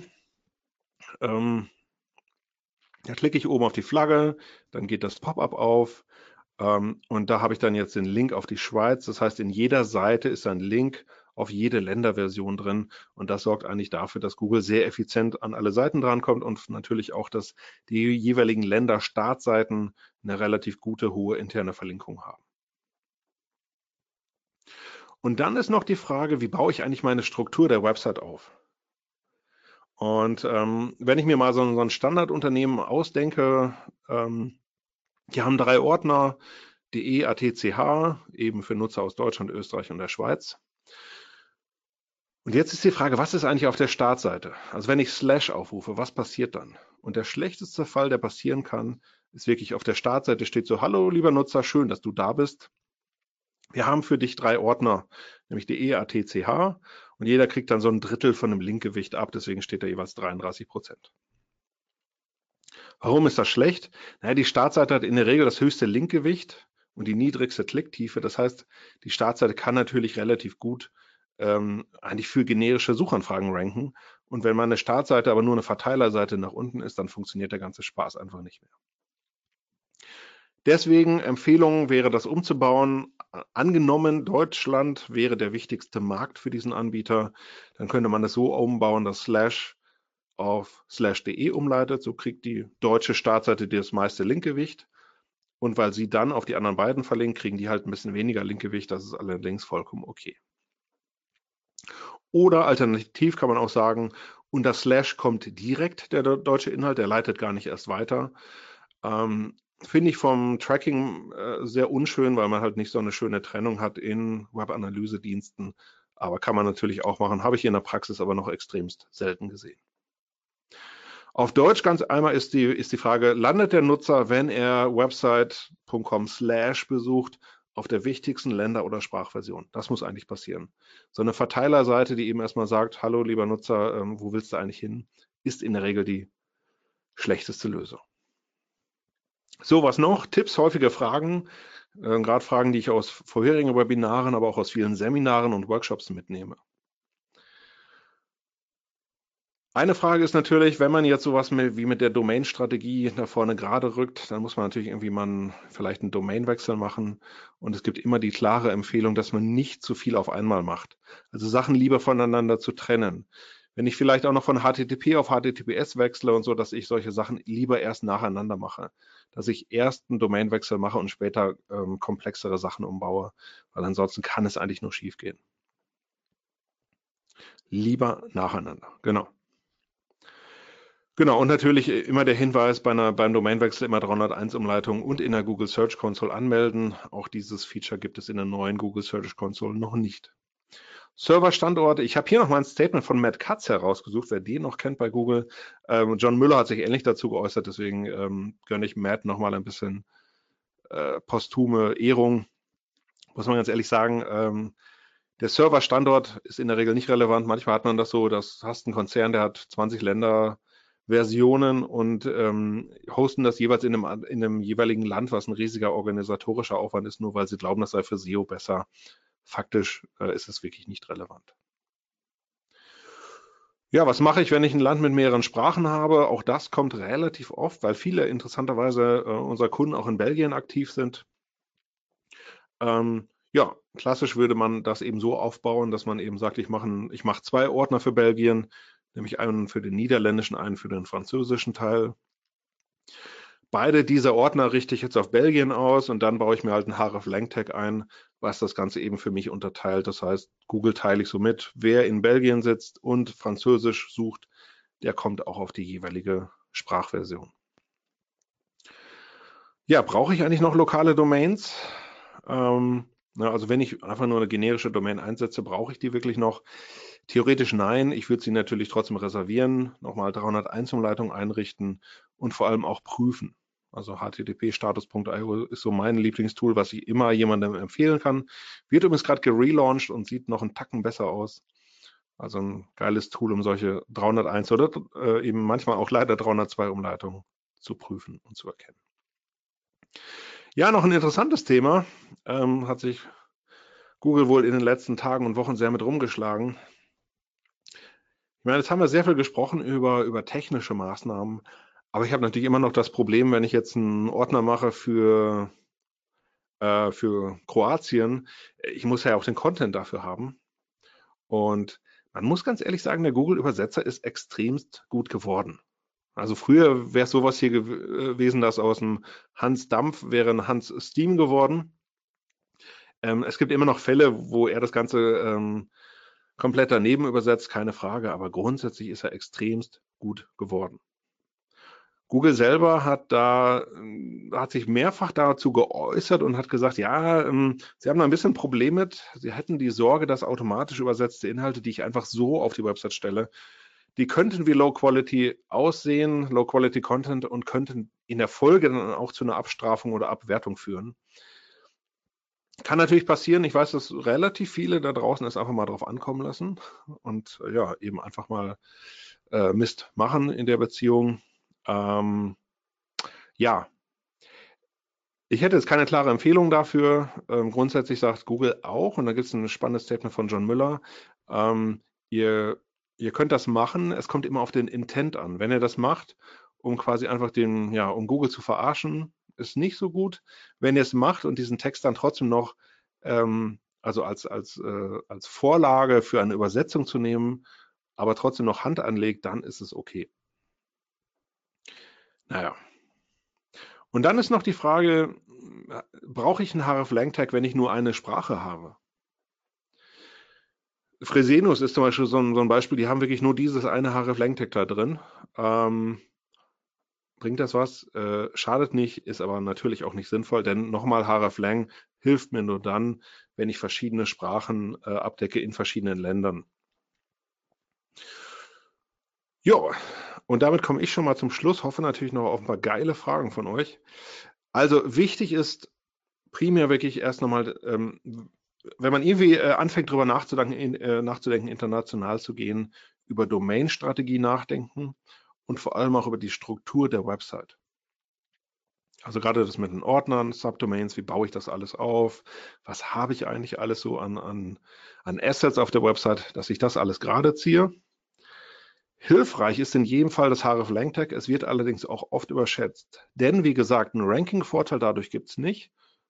Ähm, da klicke ich oben auf die Flagge, dann geht das Pop-up auf ähm, und da habe ich dann jetzt den Link auf die Schweiz. Das heißt, in jeder Seite ist ein Link auf jede Länderversion drin. Und das sorgt eigentlich dafür, dass Google sehr effizient an alle Seiten drankommt und natürlich auch, dass die jeweiligen Länder-Startseiten eine relativ gute, hohe interne Verlinkung haben. Und dann ist noch die Frage, wie baue ich eigentlich meine Struktur der Website auf? Und ähm, wenn ich mir mal so, so ein Standardunternehmen ausdenke, ähm, die haben drei Ordner, DE, ATCH, eben für Nutzer aus Deutschland, Österreich und der Schweiz. Und jetzt ist die Frage, was ist eigentlich auf der Startseite? Also wenn ich Slash aufrufe, was passiert dann? Und der schlechteste Fall, der passieren kann, ist wirklich auf der Startseite steht so, hallo lieber Nutzer, schön, dass du da bist. Wir haben für dich drei Ordner, nämlich die EATCH und jeder kriegt dann so ein Drittel von dem Linkgewicht ab, deswegen steht da jeweils 33 Prozent. Warum ist das schlecht? Naja, die Startseite hat in der Regel das höchste Linkgewicht und die niedrigste Klicktiefe. Das heißt, die Startseite kann natürlich relativ gut ähm, eigentlich für generische Suchanfragen ranken. Und wenn meine Startseite aber nur eine Verteilerseite nach unten ist, dann funktioniert der ganze Spaß einfach nicht mehr. Deswegen Empfehlung wäre das umzubauen. Angenommen, Deutschland wäre der wichtigste Markt für diesen Anbieter, dann könnte man das so umbauen, dass Slash auf slash.de umleitet. So kriegt die deutsche Startseite das meiste Linkgewicht. Und weil sie dann auf die anderen beiden verlinken, kriegen die halt ein bisschen weniger Linkgewicht. Das ist allerdings vollkommen okay. Oder alternativ kann man auch sagen, unter Slash kommt direkt der deutsche Inhalt, der leitet gar nicht erst weiter. Ähm, Finde ich vom Tracking äh, sehr unschön, weil man halt nicht so eine schöne Trennung hat in Web-Analyse-Diensten. Aber kann man natürlich auch machen, habe ich in der Praxis aber noch extremst selten gesehen. Auf Deutsch ganz einmal ist die, ist die Frage, landet der Nutzer, wenn er website.com slash besucht, auf der wichtigsten Länder- oder Sprachversion? Das muss eigentlich passieren. So eine Verteilerseite, die eben erstmal sagt, hallo lieber Nutzer, ähm, wo willst du eigentlich hin, ist in der Regel die schlechteste Lösung. So, was noch? Tipps, häufige Fragen, äh, gerade Fragen, die ich aus vorherigen Webinaren, aber auch aus vielen Seminaren und Workshops mitnehme. Eine Frage ist natürlich, wenn man jetzt sowas wie mit der Domain-Strategie da vorne gerade rückt, dann muss man natürlich irgendwie mal vielleicht einen Domainwechsel machen. Und es gibt immer die klare Empfehlung, dass man nicht zu viel auf einmal macht. Also Sachen lieber voneinander zu trennen. Wenn ich vielleicht auch noch von HTTP auf HTTPS wechsle und so, dass ich solche Sachen lieber erst nacheinander mache. Dass ich erst einen Domainwechsel mache und später ähm, komplexere Sachen umbaue, weil ansonsten kann es eigentlich nur schief gehen. Lieber nacheinander, genau. Genau, und natürlich immer der Hinweis bei einer, beim Domainwechsel immer 301 Umleitung und in der Google Search Console anmelden. Auch dieses Feature gibt es in der neuen Google Search Console noch nicht. Serverstandorte. Ich habe hier noch mal ein Statement von Matt Katz herausgesucht, wer den noch kennt bei Google. Ähm, John Müller hat sich ähnlich dazu geäußert, deswegen ähm, gönne ich Matt noch mal ein bisschen äh, posthume Ehrung. Muss man ganz ehrlich sagen, ähm, der Serverstandort ist in der Regel nicht relevant. Manchmal hat man das so, dass hast einen Konzern, der hat 20 Länder, Versionen und ähm, hosten das jeweils in einem, in einem jeweiligen Land, was ein riesiger organisatorischer Aufwand ist, nur weil sie glauben, das sei für SEO besser. Faktisch äh, ist es wirklich nicht relevant. Ja, was mache ich, wenn ich ein Land mit mehreren Sprachen habe? Auch das kommt relativ oft, weil viele interessanterweise äh, unserer Kunden auch in Belgien aktiv sind. Ähm, ja, klassisch würde man das eben so aufbauen, dass man eben sagt, ich mache, ich mache zwei Ordner für Belgien, nämlich einen für den niederländischen, einen für den französischen Teil. Beide dieser Ordner richte ich jetzt auf Belgien aus und dann baue ich mir halt ein href Tag ein, was das Ganze eben für mich unterteilt. Das heißt, Google teile ich so mit, wer in Belgien sitzt und Französisch sucht, der kommt auch auf die jeweilige Sprachversion. Ja, brauche ich eigentlich noch lokale Domains? Ähm, na, also wenn ich einfach nur eine generische Domain einsetze, brauche ich die wirklich noch? Theoretisch nein. Ich würde sie natürlich trotzdem reservieren, nochmal 301-Umleitung einrichten und vor allem auch prüfen. Also http-status.io ist so mein Lieblingstool, was ich immer jemandem empfehlen kann. Wird übrigens gerade gelauncht und sieht noch einen Tacken besser aus. Also ein geiles Tool, um solche 301 oder äh, eben manchmal auch leider 302 Umleitungen zu prüfen und zu erkennen. Ja, noch ein interessantes Thema. Ähm, hat sich Google wohl in den letzten Tagen und Wochen sehr mit rumgeschlagen. Ich meine, jetzt haben wir sehr viel gesprochen über, über technische Maßnahmen, aber ich habe natürlich immer noch das Problem, wenn ich jetzt einen Ordner mache für, äh, für Kroatien, ich muss ja auch den Content dafür haben. Und man muss ganz ehrlich sagen, der Google-Übersetzer ist extremst gut geworden. Also früher wäre sowas hier gewesen, dass aus dem Hans Dampf wäre ein Hans Steam geworden. Ähm, es gibt immer noch Fälle, wo er das Ganze ähm, komplett daneben übersetzt, keine Frage, aber grundsätzlich ist er extremst gut geworden. Google selber hat da, äh, hat sich mehrfach dazu geäußert und hat gesagt, ja, ähm, sie haben da ein bisschen Problem mit. Sie hätten die Sorge, dass automatisch übersetzte Inhalte, die ich einfach so auf die Website stelle, die könnten wie Low Quality aussehen, Low Quality Content und könnten in der Folge dann auch zu einer Abstrafung oder Abwertung führen. Kann natürlich passieren. Ich weiß, dass relativ viele da draußen es einfach mal drauf ankommen lassen und äh, ja, eben einfach mal äh, Mist machen in der Beziehung. Ähm, ja, ich hätte jetzt keine klare Empfehlung dafür. Ähm, grundsätzlich sagt Google auch, und da gibt es ein spannendes Statement von John Müller, ähm, ihr, ihr könnt das machen, es kommt immer auf den Intent an. Wenn ihr das macht, um quasi einfach den, ja, um Google zu verarschen, ist nicht so gut. Wenn ihr es macht und diesen Text dann trotzdem noch, ähm, also als, als, äh, als Vorlage für eine Übersetzung zu nehmen, aber trotzdem noch Hand anlegt, dann ist es okay. Naja. Und dann ist noch die Frage, brauche ich einen href-lang-Tag, wenn ich nur eine Sprache habe? Fresenus ist zum Beispiel so ein, so ein, Beispiel, die haben wirklich nur dieses eine href-lang-Tag da drin. Ähm, bringt das was? Äh, schadet nicht, ist aber natürlich auch nicht sinnvoll, denn nochmal href-lang hilft mir nur dann, wenn ich verschiedene Sprachen äh, abdecke in verschiedenen Ländern. Ja, und damit komme ich schon mal zum Schluss. Hoffe natürlich noch auf ein paar geile Fragen von euch. Also wichtig ist primär wirklich erst nochmal, ähm, wenn man irgendwie äh, anfängt, darüber nachzudenken, in, äh, nachzudenken, international zu gehen, über Domain-Strategie nachdenken und vor allem auch über die Struktur der Website. Also gerade das mit den Ordnern, Subdomains, wie baue ich das alles auf? Was habe ich eigentlich alles so an, an, an Assets auf der Website, dass ich das alles gerade ziehe? Hilfreich ist in jedem Fall das href lang Tag. Es wird allerdings auch oft überschätzt. Denn wie gesagt, einen Ranking-Vorteil dadurch gibt es nicht.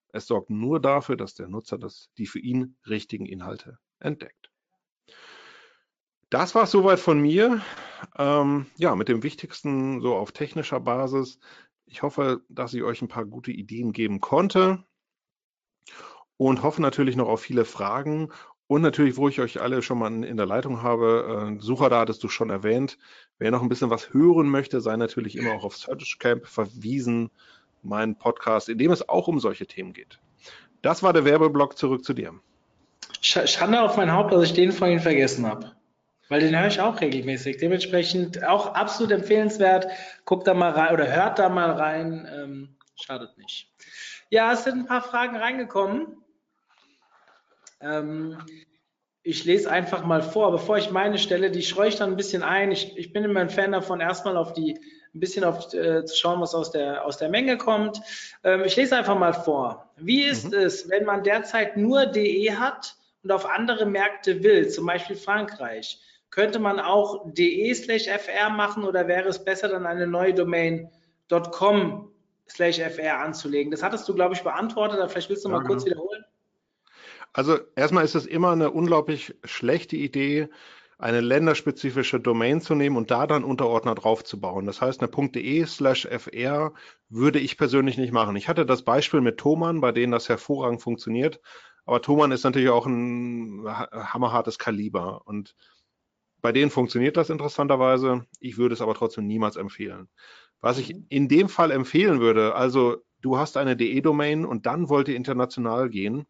Es sorgt nur dafür, dass der Nutzer das, die für ihn richtigen Inhalte entdeckt. Das war es soweit von mir. Ähm, ja, mit dem Wichtigsten so auf technischer Basis. Ich hoffe, dass ich euch ein paar gute Ideen geben konnte und hoffe natürlich noch auf viele Fragen und natürlich, wo ich euch alle schon mal in der Leitung habe, äh, Sucher, da hattest du schon erwähnt. Wer noch ein bisschen was hören möchte, sei natürlich immer auch auf Search Camp verwiesen, meinen Podcast, in dem es auch um solche Themen geht. Das war der Werbeblock, zurück zu dir. Schande auf mein Haupt, dass ich den vorhin vergessen habe. Weil den höre ich auch regelmäßig. Dementsprechend auch absolut empfehlenswert. Guckt da mal rein oder hört da mal rein. Ähm, schadet nicht. Ja, es sind ein paar Fragen reingekommen. Ähm, ich lese einfach mal vor, bevor ich meine stelle, die schreue ich dann ein bisschen ein. Ich, ich bin immer ein Fan davon, erstmal auf die, ein bisschen auf äh, zu schauen, was aus der, aus der Menge kommt. Ähm, ich lese einfach mal vor. Wie ist mhm. es, wenn man derzeit nur DE hat und auf andere Märkte will, zum Beispiel Frankreich? Könnte man auch de slash fr machen oder wäre es besser, dann eine neue Domain .com slash fr anzulegen? Das hattest du, glaube ich, beantwortet, aber vielleicht willst du ja, mal genau. kurz wiederholen. Also erstmal ist es immer eine unglaublich schlechte Idee, eine länderspezifische Domain zu nehmen und da dann Unterordner draufzubauen. Das heißt, eine .de slash fr würde ich persönlich nicht machen. Ich hatte das Beispiel mit Thomann, bei denen das hervorragend funktioniert. Aber Thomann ist natürlich auch ein hammerhartes Kaliber und bei denen funktioniert das interessanterweise. Ich würde es aber trotzdem niemals empfehlen. Was ich in dem Fall empfehlen würde, also du hast eine DE-Domain und dann wollt ihr international gehen,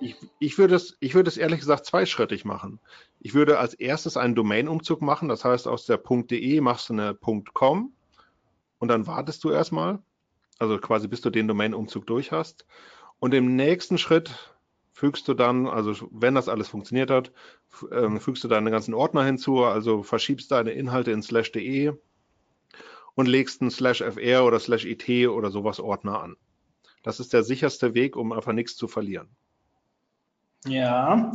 ich, ich, würde es, ich würde es ehrlich gesagt zweischrittig machen. Ich würde als erstes einen Domain-Umzug machen, das heißt, aus der .de machst du eine .com und dann wartest du erstmal, also quasi bis du den Domain-Umzug durch hast. Und im nächsten Schritt fügst du dann, also wenn das alles funktioniert hat, ähm, fügst du deine ganzen Ordner hinzu, also verschiebst deine Inhalte in slash .de und legst einen slash .fr oder slash .it oder sowas Ordner an. Das ist der sicherste Weg, um einfach nichts zu verlieren. Ja.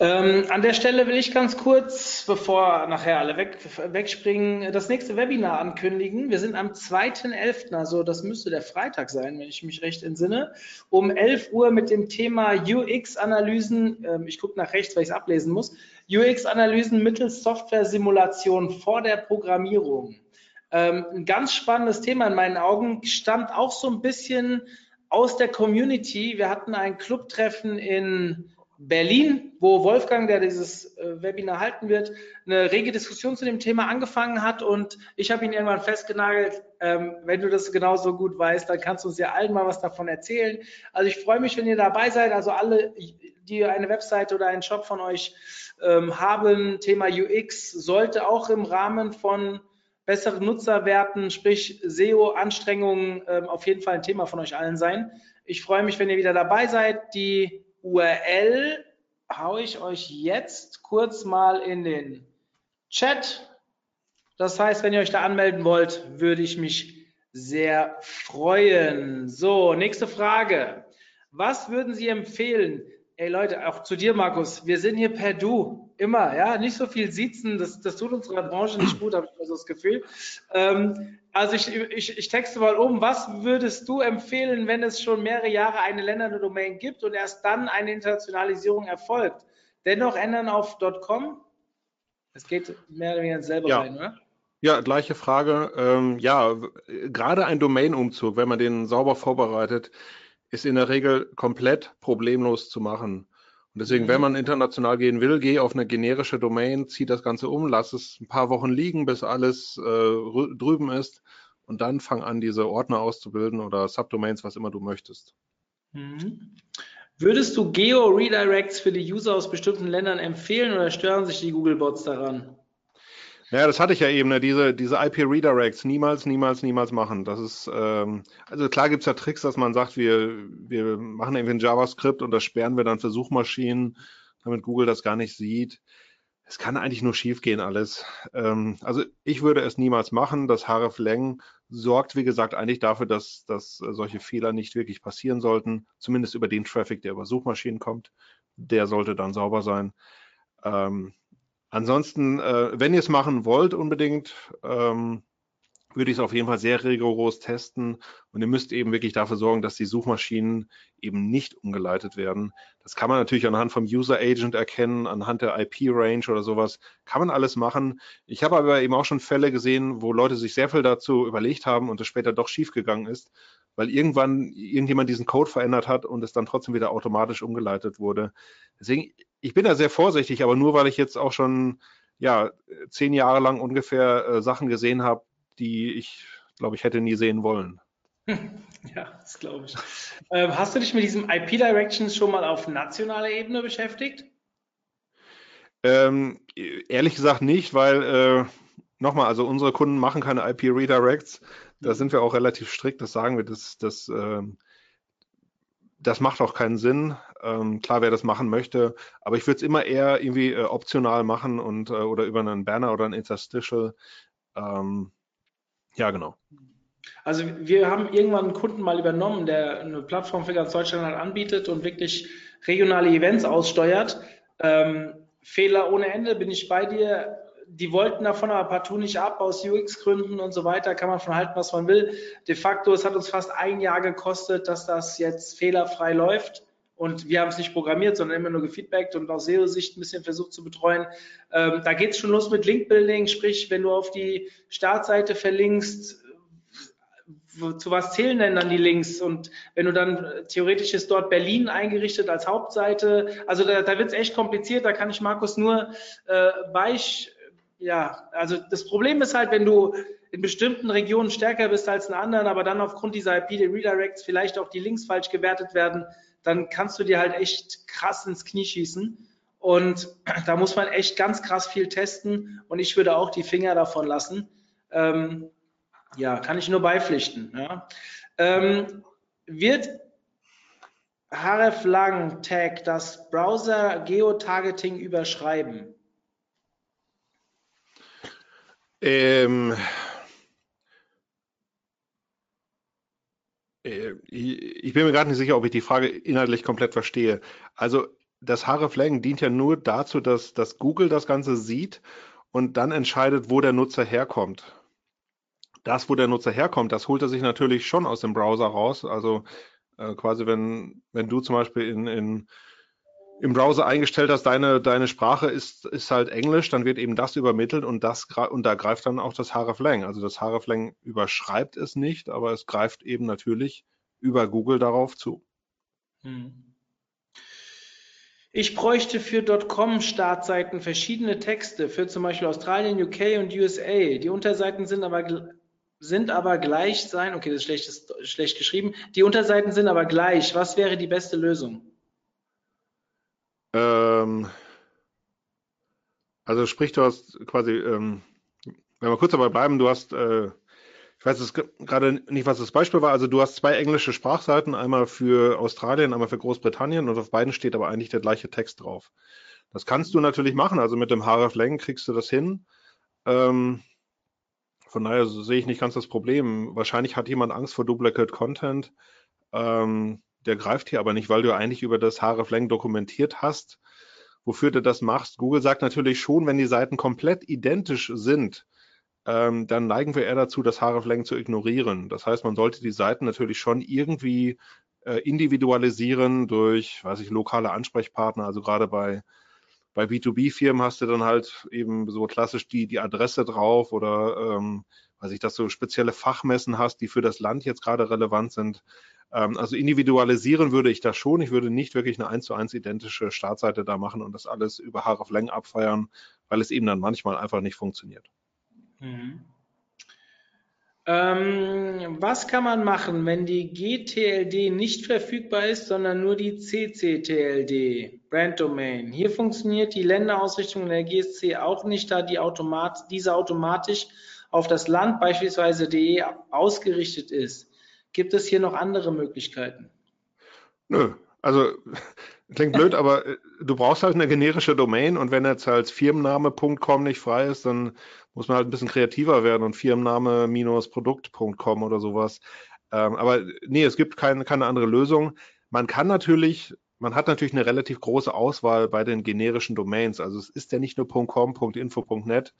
Ähm, an der Stelle will ich ganz kurz, bevor nachher alle weg, wegspringen, das nächste Webinar ankündigen. Wir sind am 2.11., also das müsste der Freitag sein, wenn ich mich recht entsinne, um 11 Uhr mit dem Thema UX-Analysen, ähm, ich gucke nach rechts, weil ich es ablesen muss, UX-Analysen mittels Software-Simulation vor der Programmierung. Ähm, ein ganz spannendes Thema in meinen Augen, stammt auch so ein bisschen aus der Community. Wir hatten ein Clubtreffen in Berlin, wo Wolfgang, der dieses äh, Webinar halten wird, eine rege Diskussion zu dem Thema angefangen hat und ich habe ihn irgendwann festgenagelt. Ähm, wenn du das genauso gut weißt, dann kannst du uns ja allen mal was davon erzählen. Also ich freue mich, wenn ihr dabei seid. Also alle, die eine Webseite oder einen Shop von euch ähm, haben, Thema UX sollte auch im Rahmen von bessere Nutzerwerten, sprich SEO-Anstrengungen ähm, auf jeden Fall ein Thema von euch allen sein. Ich freue mich, wenn ihr wieder dabei seid. Die URL haue ich euch jetzt kurz mal in den Chat. Das heißt, wenn ihr euch da anmelden wollt, würde ich mich sehr freuen. So, nächste Frage. Was würden Sie empfehlen? Ey Leute, auch zu dir, Markus. Wir sind hier per Du. Immer, ja. Nicht so viel sitzen. Das, das tut unserer Branche nicht gut, habe ich immer so das Gefühl. Ähm, also ich, ich, ich texte mal um. Was würdest du empfehlen, wenn es schon mehrere Jahre eine Länderdomain gibt und erst dann eine Internationalisierung erfolgt? Dennoch ändern auf .com? Es geht mehr oder weniger selber ja. rein, oder? Ja, gleiche Frage. Ähm, ja, gerade ein Domain-Umzug, wenn man den sauber vorbereitet, ist in der Regel komplett problemlos zu machen. Und deswegen, wenn man international gehen will, geh auf eine generische Domain, zieh das Ganze um, lass es ein paar Wochen liegen, bis alles äh, drüben ist und dann fang an, diese Ordner auszubilden oder Subdomains, was immer du möchtest. Mhm. Würdest du Geo-Redirects für die User aus bestimmten Ländern empfehlen oder stören sich die Google-Bots daran? Ja, das hatte ich ja eben, ne? diese, diese IP-Redirects niemals, niemals, niemals machen. Das ist, ähm, also klar gibt es ja Tricks, dass man sagt, wir, wir machen irgendwie ein JavaScript und das sperren wir dann für Suchmaschinen, damit Google das gar nicht sieht. Es kann eigentlich nur schiefgehen alles. Ähm, also ich würde es niemals machen. Das hreflang sorgt, wie gesagt, eigentlich dafür, dass, dass solche Fehler nicht wirklich passieren sollten. Zumindest über den Traffic, der über Suchmaschinen kommt. Der sollte dann sauber sein. Ähm, Ansonsten, äh, wenn ihr es machen wollt unbedingt, ähm, würde ich es auf jeden Fall sehr rigoros testen und ihr müsst eben wirklich dafür sorgen, dass die Suchmaschinen eben nicht umgeleitet werden. Das kann man natürlich anhand vom User Agent erkennen, anhand der IP-Range oder sowas. Kann man alles machen. Ich habe aber eben auch schon Fälle gesehen, wo Leute sich sehr viel dazu überlegt haben und es später doch schiefgegangen ist, weil irgendwann irgendjemand diesen Code verändert hat und es dann trotzdem wieder automatisch umgeleitet wurde. Deswegen, ich bin da sehr vorsichtig, aber nur weil ich jetzt auch schon ja, zehn Jahre lang ungefähr äh, Sachen gesehen habe, die ich, glaube ich, hätte nie sehen wollen. Ja, das glaube ich. Ähm, hast du dich mit diesem IP Directions schon mal auf nationaler Ebene beschäftigt? Ähm, ehrlich gesagt nicht, weil äh, nochmal, also unsere Kunden machen keine IP Redirects. Da sind wir auch relativ strikt, das sagen wir, das, das, äh, das macht auch keinen Sinn. Ähm, klar, wer das machen möchte, aber ich würde es immer eher irgendwie äh, optional machen und äh, oder über einen Banner oder ein Interstitial. Ähm, ja, genau. Also wir haben irgendwann einen Kunden mal übernommen, der eine Plattform für ganz Deutschland halt anbietet und wirklich regionale Events aussteuert. Ähm, Fehler ohne Ende, bin ich bei dir. Die wollten davon aber partout nicht ab, aus UX-Gründen und so weiter, kann man von halten, was man will. De facto, es hat uns fast ein Jahr gekostet, dass das jetzt fehlerfrei läuft. Und wir haben es nicht programmiert, sondern immer nur gefeedbackt und aus SEO-Sicht ein bisschen versucht zu betreuen. Ähm, da geht es schon los mit Link-Building, sprich, wenn du auf die Startseite verlinkst, zu was zählen denn dann die Links? Und wenn du dann äh, theoretisch ist dort Berlin eingerichtet als Hauptseite, also da, da wird es echt kompliziert, da kann ich Markus nur äh, weich, ja, also das Problem ist halt, wenn du in bestimmten Regionen stärker bist als in anderen, aber dann aufgrund dieser IP, der Redirects, vielleicht auch die Links falsch gewertet werden, dann kannst du dir halt echt krass ins Knie schießen. Und da muss man echt ganz krass viel testen und ich würde auch die Finger davon lassen. Ähm, ja, kann ich nur beipflichten. Ja. Ähm, wird hreflang Tag das Browser Geotargeting überschreiben? Ähm, ich bin mir gerade nicht sicher, ob ich die Frage inhaltlich komplett verstehe. Also das hreflang dient ja nur dazu, dass, dass Google das Ganze sieht und dann entscheidet, wo der Nutzer herkommt das, wo der Nutzer herkommt, das holt er sich natürlich schon aus dem Browser raus. Also äh, quasi, wenn, wenn du zum Beispiel in, in, im Browser eingestellt hast, deine, deine Sprache ist, ist halt Englisch, dann wird eben das übermittelt und das und da greift dann auch das hreflang. Also das hreflang überschreibt es nicht, aber es greift eben natürlich über Google darauf zu. Hm. Ich bräuchte für .com-Startseiten verschiedene Texte für zum Beispiel Australien, UK und USA. Die Unterseiten sind aber sind aber gleich sein. Okay, das ist schlecht, ist schlecht geschrieben. Die Unterseiten sind aber gleich. Was wäre die beste Lösung? Ähm, also sprich, du hast quasi, ähm, wenn wir kurz dabei bleiben, du hast, äh, ich weiß jetzt gerade nicht, was das Beispiel war, also du hast zwei englische Sprachseiten, einmal für Australien, einmal für Großbritannien und auf beiden steht aber eigentlich der gleiche Text drauf. Das kannst du natürlich machen, also mit dem hreflang kriegst du das hin. Ähm, von daher sehe ich nicht ganz das Problem. Wahrscheinlich hat jemand Angst vor Duplicate Content. Ähm, der greift hier aber nicht, weil du eigentlich über das hreflang dokumentiert hast, wofür du das machst. Google sagt natürlich schon, wenn die Seiten komplett identisch sind, ähm, dann neigen wir eher dazu, das hreflang zu ignorieren. Das heißt, man sollte die Seiten natürlich schon irgendwie äh, individualisieren durch, weiß ich, lokale Ansprechpartner. Also gerade bei bei B2B-Firmen hast du dann halt eben so klassisch die, die Adresse drauf oder ähm, weiß ich, dass du spezielle Fachmessen hast, die für das Land jetzt gerade relevant sind. Ähm, also individualisieren würde ich das schon. Ich würde nicht wirklich eine eins zu eins identische Startseite da machen und das alles über Haare auf Längen abfeiern, weil es eben dann manchmal einfach nicht funktioniert. Mhm. Ähm, was kann man machen, wenn die GTLD nicht verfügbar ist, sondern nur die CCTLD, Brand Domain? Hier funktioniert die Länderausrichtung in der GSC auch nicht, da die Automat diese automatisch auf das Land, beispielsweise DE, ausgerichtet ist. Gibt es hier noch andere Möglichkeiten? Nö, also klingt blöd, aber äh, du brauchst halt eine generische Domain und wenn jetzt als Firmenname.com nicht frei ist, dann muss man halt ein bisschen kreativer werden und Firmenname-Produkt.com oder sowas. Ähm, aber nee, es gibt kein, keine andere Lösung. Man kann natürlich, man hat natürlich eine relativ große Auswahl bei den generischen Domains. Also es ist ja nicht nur .com, .info, .net,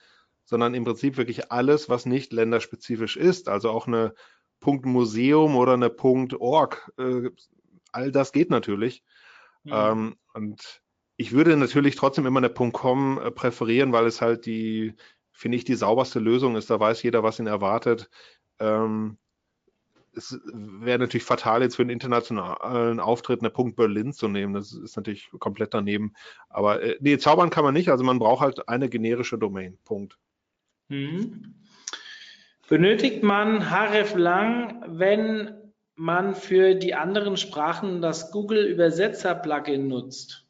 sondern im Prinzip wirklich alles, was nicht länderspezifisch ist. Also auch eine .museum oder eine .org. Äh, all das geht natürlich. Mhm. Ähm, und ich würde natürlich trotzdem immer eine .com äh, präferieren, weil es halt die, finde ich, die sauberste Lösung ist. Da weiß jeder, was ihn erwartet. Ähm, es wäre natürlich fatal, jetzt für einen internationalen Auftritt eine Punkt Berlin zu nehmen. Das ist natürlich komplett daneben. Aber äh, nee, zaubern kann man nicht. Also man braucht halt eine generische Domain. Punkt. Mhm. Benötigt man href lang, wenn man für die anderen Sprachen das Google Übersetzer Plugin nutzt?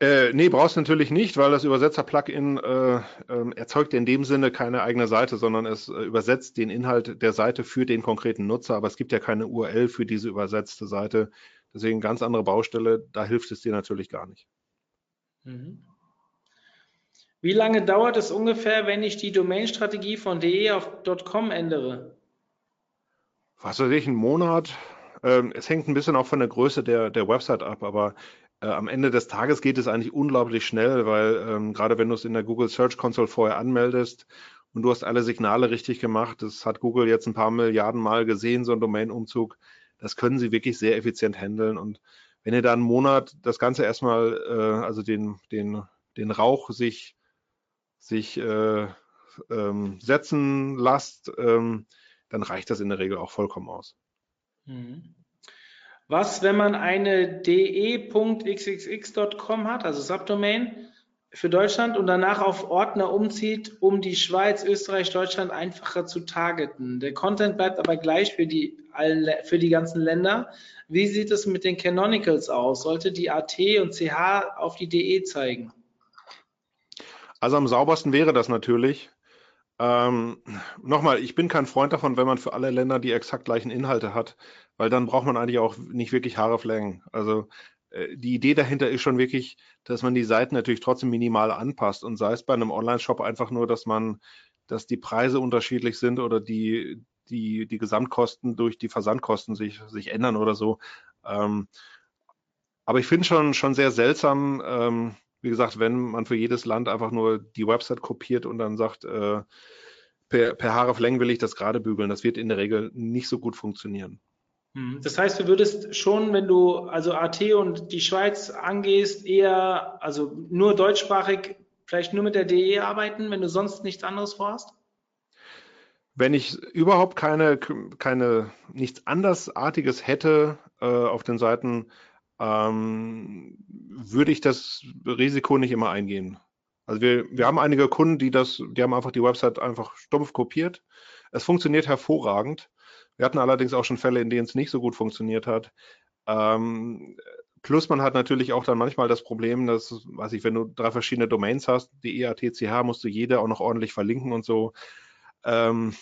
Äh, nee, brauchst du natürlich nicht, weil das Übersetzer-Plugin äh, äh, erzeugt in dem Sinne keine eigene Seite, sondern es äh, übersetzt den Inhalt der Seite für den konkreten Nutzer, aber es gibt ja keine URL für diese übersetzte Seite. Deswegen ganz andere Baustelle, da hilft es dir natürlich gar nicht. Mhm. Wie lange dauert es ungefähr, wenn ich die Domain-Strategie von de auf .com ändere? Was weiß ich, einen Monat. Ähm, es hängt ein bisschen auch von der Größe der, der Website ab, aber äh, am Ende des Tages geht es eigentlich unglaublich schnell, weil ähm, gerade wenn du es in der Google Search Console vorher anmeldest und du hast alle Signale richtig gemacht, das hat Google jetzt ein paar Milliarden Mal gesehen, so ein Domain-Umzug, das können sie wirklich sehr effizient handeln. Und wenn ihr da einen Monat das Ganze erstmal, äh, also den, den, den Rauch sich, sich äh, ähm, setzen lasst, ähm, dann reicht das in der Regel auch vollkommen aus. Mhm. Was, wenn man eine de.xxx.com hat, also Subdomain für Deutschland und danach auf Ordner umzieht, um die Schweiz, Österreich, Deutschland einfacher zu targeten? Der Content bleibt aber gleich für die, für die ganzen Länder. Wie sieht es mit den Canonicals aus? Sollte die AT und CH auf die DE zeigen? Also am saubersten wäre das natürlich. Ähm, Nochmal, ich bin kein Freund davon, wenn man für alle Länder die exakt gleichen Inhalte hat, weil dann braucht man eigentlich auch nicht wirklich Haare flängen. Also äh, die Idee dahinter ist schon wirklich, dass man die Seiten natürlich trotzdem minimal anpasst und sei es bei einem Online-Shop einfach nur, dass man, dass die Preise unterschiedlich sind oder die, die, die Gesamtkosten durch die Versandkosten sich, sich ändern oder so. Ähm, aber ich finde schon, schon sehr seltsam, ähm, wie gesagt, wenn man für jedes Land einfach nur die Website kopiert und dann sagt, äh, per, per Haare Längen will ich das gerade bügeln, das wird in der Regel nicht so gut funktionieren. Hm. Das heißt, du würdest schon, wenn du also AT und die Schweiz angehst, eher, also nur deutschsprachig, vielleicht nur mit der DE arbeiten, wenn du sonst nichts anderes vorhast? Wenn ich überhaupt keine, keine nichts andersartiges hätte äh, auf den Seiten, ähm, würde ich das Risiko nicht immer eingehen. Also wir, wir haben einige Kunden, die das, die haben einfach die Website einfach stumpf kopiert. Es funktioniert hervorragend. Wir hatten allerdings auch schon Fälle, in denen es nicht so gut funktioniert hat. Ähm, plus man hat natürlich auch dann manchmal das Problem, dass, weiß ich, wenn du drei verschiedene Domains hast, die EATCH, musst du jede auch noch ordentlich verlinken und so. Ähm,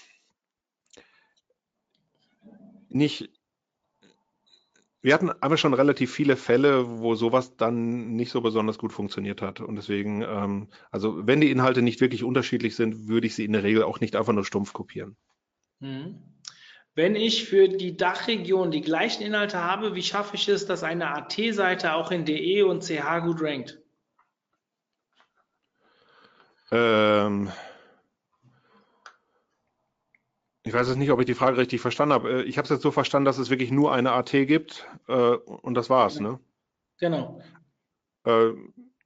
nicht, wir hatten aber schon relativ viele Fälle, wo sowas dann nicht so besonders gut funktioniert hat. Und deswegen, ähm, also wenn die Inhalte nicht wirklich unterschiedlich sind, würde ich sie in der Regel auch nicht einfach nur stumpf kopieren. Mhm. Wenn ich für die Dachregion die gleichen Inhalte habe, wie schaffe ich es, dass eine AT-Seite auch in DE und CH gut rankt? Ähm, ich weiß jetzt nicht, ob ich die Frage richtig verstanden habe. Äh, ich habe es jetzt so verstanden, dass es wirklich nur eine AT gibt äh, und das war's, ne? Genau. Äh,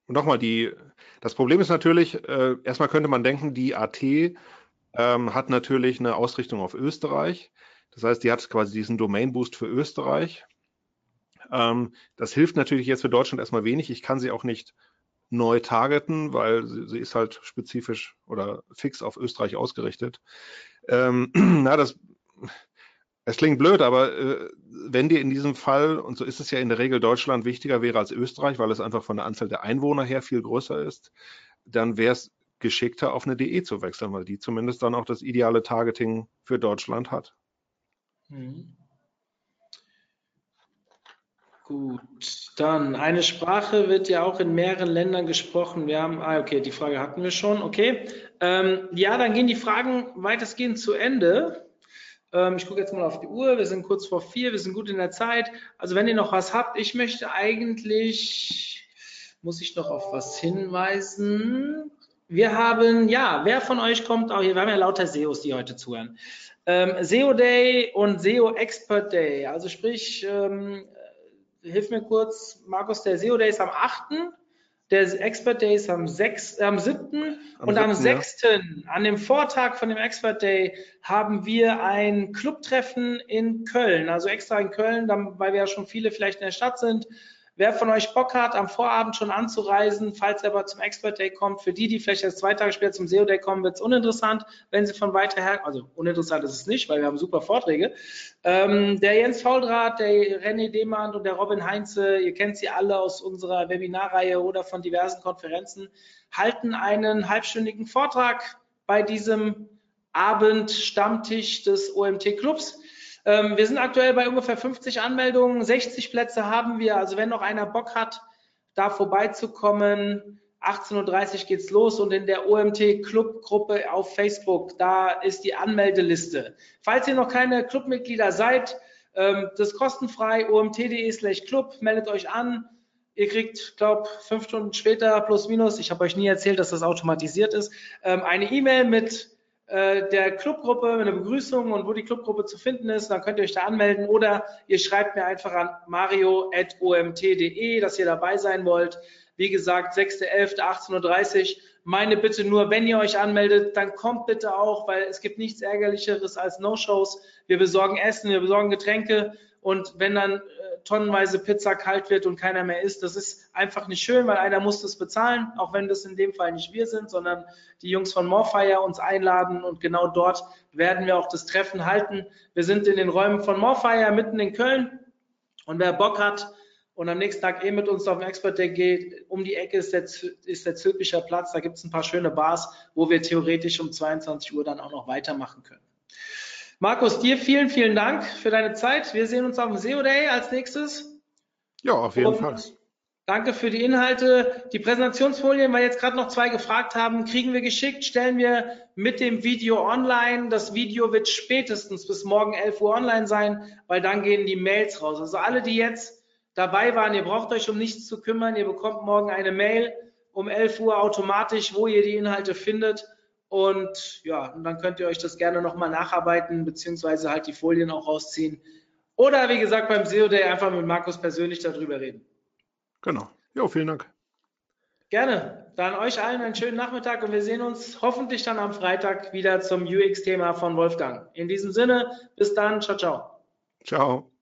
Nochmal, die, das Problem ist natürlich, äh, erstmal könnte man denken, die AT ähm, hat natürlich eine Ausrichtung auf Österreich. Das heißt, die hat quasi diesen Domain-Boost für Österreich. Ähm, das hilft natürlich jetzt für Deutschland erstmal wenig. Ich kann sie auch nicht neu targeten, weil sie, sie ist halt spezifisch oder fix auf Österreich ausgerichtet. Ähm, na, das, es klingt blöd, aber äh, wenn dir in diesem Fall, und so ist es ja in der Regel Deutschland wichtiger wäre als Österreich, weil es einfach von der Anzahl der Einwohner her viel größer ist, dann wäre es geschickter, auf eine DE zu wechseln, weil die zumindest dann auch das ideale Targeting für Deutschland hat. Mhm. Gut, dann eine Sprache wird ja auch in mehreren Ländern gesprochen. Wir haben, ah, okay, die Frage hatten wir schon, okay. Ähm, ja, dann gehen die Fragen weitestgehend zu Ende. Ähm, ich gucke jetzt mal auf die Uhr. Wir sind kurz vor vier, wir sind gut in der Zeit. Also wenn ihr noch was habt, ich möchte eigentlich, muss ich noch auf was hinweisen? Wir haben, ja, wer von euch kommt auch hier? Wir haben ja lauter SEOs, die heute zuhören. Ähm, SEO Day und SEO Expert Day. Also sprich, ähm, hilf mir kurz, Markus, der SEO Day ist am 8. Der Expert Day ist am, 6, äh, am 7. Am und 7, am 6. Ja. an dem Vortag von dem Expert Day haben wir ein Clubtreffen in Köln, also extra in Köln, weil wir ja schon viele vielleicht in der Stadt sind, Wer von euch Bock hat, am Vorabend schon anzureisen, falls er aber zum Expert Day kommt, für die, die vielleicht erst zwei Tage später zum SEO Day kommen, wird es uninteressant, wenn sie von weiter her, also uninteressant ist es nicht, weil wir haben super Vorträge. Ähm, der Jens Fauldraht, der René Demand und der Robin Heinze, ihr kennt sie alle aus unserer Webinarreihe oder von diversen Konferenzen, halten einen halbstündigen Vortrag bei diesem Abend Stammtisch des OMT Clubs. Ähm, wir sind aktuell bei ungefähr 50 Anmeldungen, 60 Plätze haben wir. Also wenn noch einer Bock hat, da vorbeizukommen, 18.30 Uhr geht's los und in der OMT Club Gruppe auf Facebook, da ist die Anmeldeliste. Falls ihr noch keine Clubmitglieder seid, ähm, das ist kostenfrei, omt.de slash club, meldet euch an. Ihr kriegt, glaube fünf Stunden später plus minus, ich habe euch nie erzählt, dass das automatisiert ist, ähm, eine E-Mail mit der Clubgruppe, eine Begrüßung und wo die Clubgruppe zu finden ist, dann könnt ihr euch da anmelden oder ihr schreibt mir einfach an mario.omt.de, dass ihr dabei sein wollt. Wie gesagt, 6.11.18.30 Uhr. Meine Bitte nur, wenn ihr euch anmeldet, dann kommt bitte auch, weil es gibt nichts Ärgerlicheres als No-Shows. Wir besorgen Essen, wir besorgen Getränke und wenn dann tonnenweise Pizza kalt wird und keiner mehr isst. Das ist einfach nicht schön, weil einer muss das bezahlen, auch wenn das in dem Fall nicht wir sind, sondern die Jungs von Morfire uns einladen und genau dort werden wir auch das Treffen halten. Wir sind in den Räumen von Morfire mitten in Köln und wer Bock hat und am nächsten Tag eh mit uns auf den Expert Day geht, um die Ecke ist der, ist der Zülpicher Platz, da gibt es ein paar schöne Bars, wo wir theoretisch um 22 Uhr dann auch noch weitermachen können. Markus, dir vielen, vielen Dank für deine Zeit. Wir sehen uns auf dem SEO Day als nächstes. Ja, auf jeden Und Fall. Danke für die Inhalte. Die Präsentationsfolien, weil jetzt gerade noch zwei gefragt haben, kriegen wir geschickt, stellen wir mit dem Video online. Das Video wird spätestens bis morgen 11 Uhr online sein, weil dann gehen die Mails raus. Also alle, die jetzt dabei waren, ihr braucht euch um nichts zu kümmern. Ihr bekommt morgen eine Mail um 11 Uhr automatisch, wo ihr die Inhalte findet. Und ja, und dann könnt ihr euch das gerne nochmal nacharbeiten, beziehungsweise halt die Folien auch rausziehen. Oder wie gesagt, beim SEO Day einfach mit Markus persönlich darüber reden. Genau. Jo, vielen Dank. Gerne. Dann euch allen einen schönen Nachmittag und wir sehen uns hoffentlich dann am Freitag wieder zum UX-Thema von Wolfgang. In diesem Sinne, bis dann. Ciao, ciao. Ciao.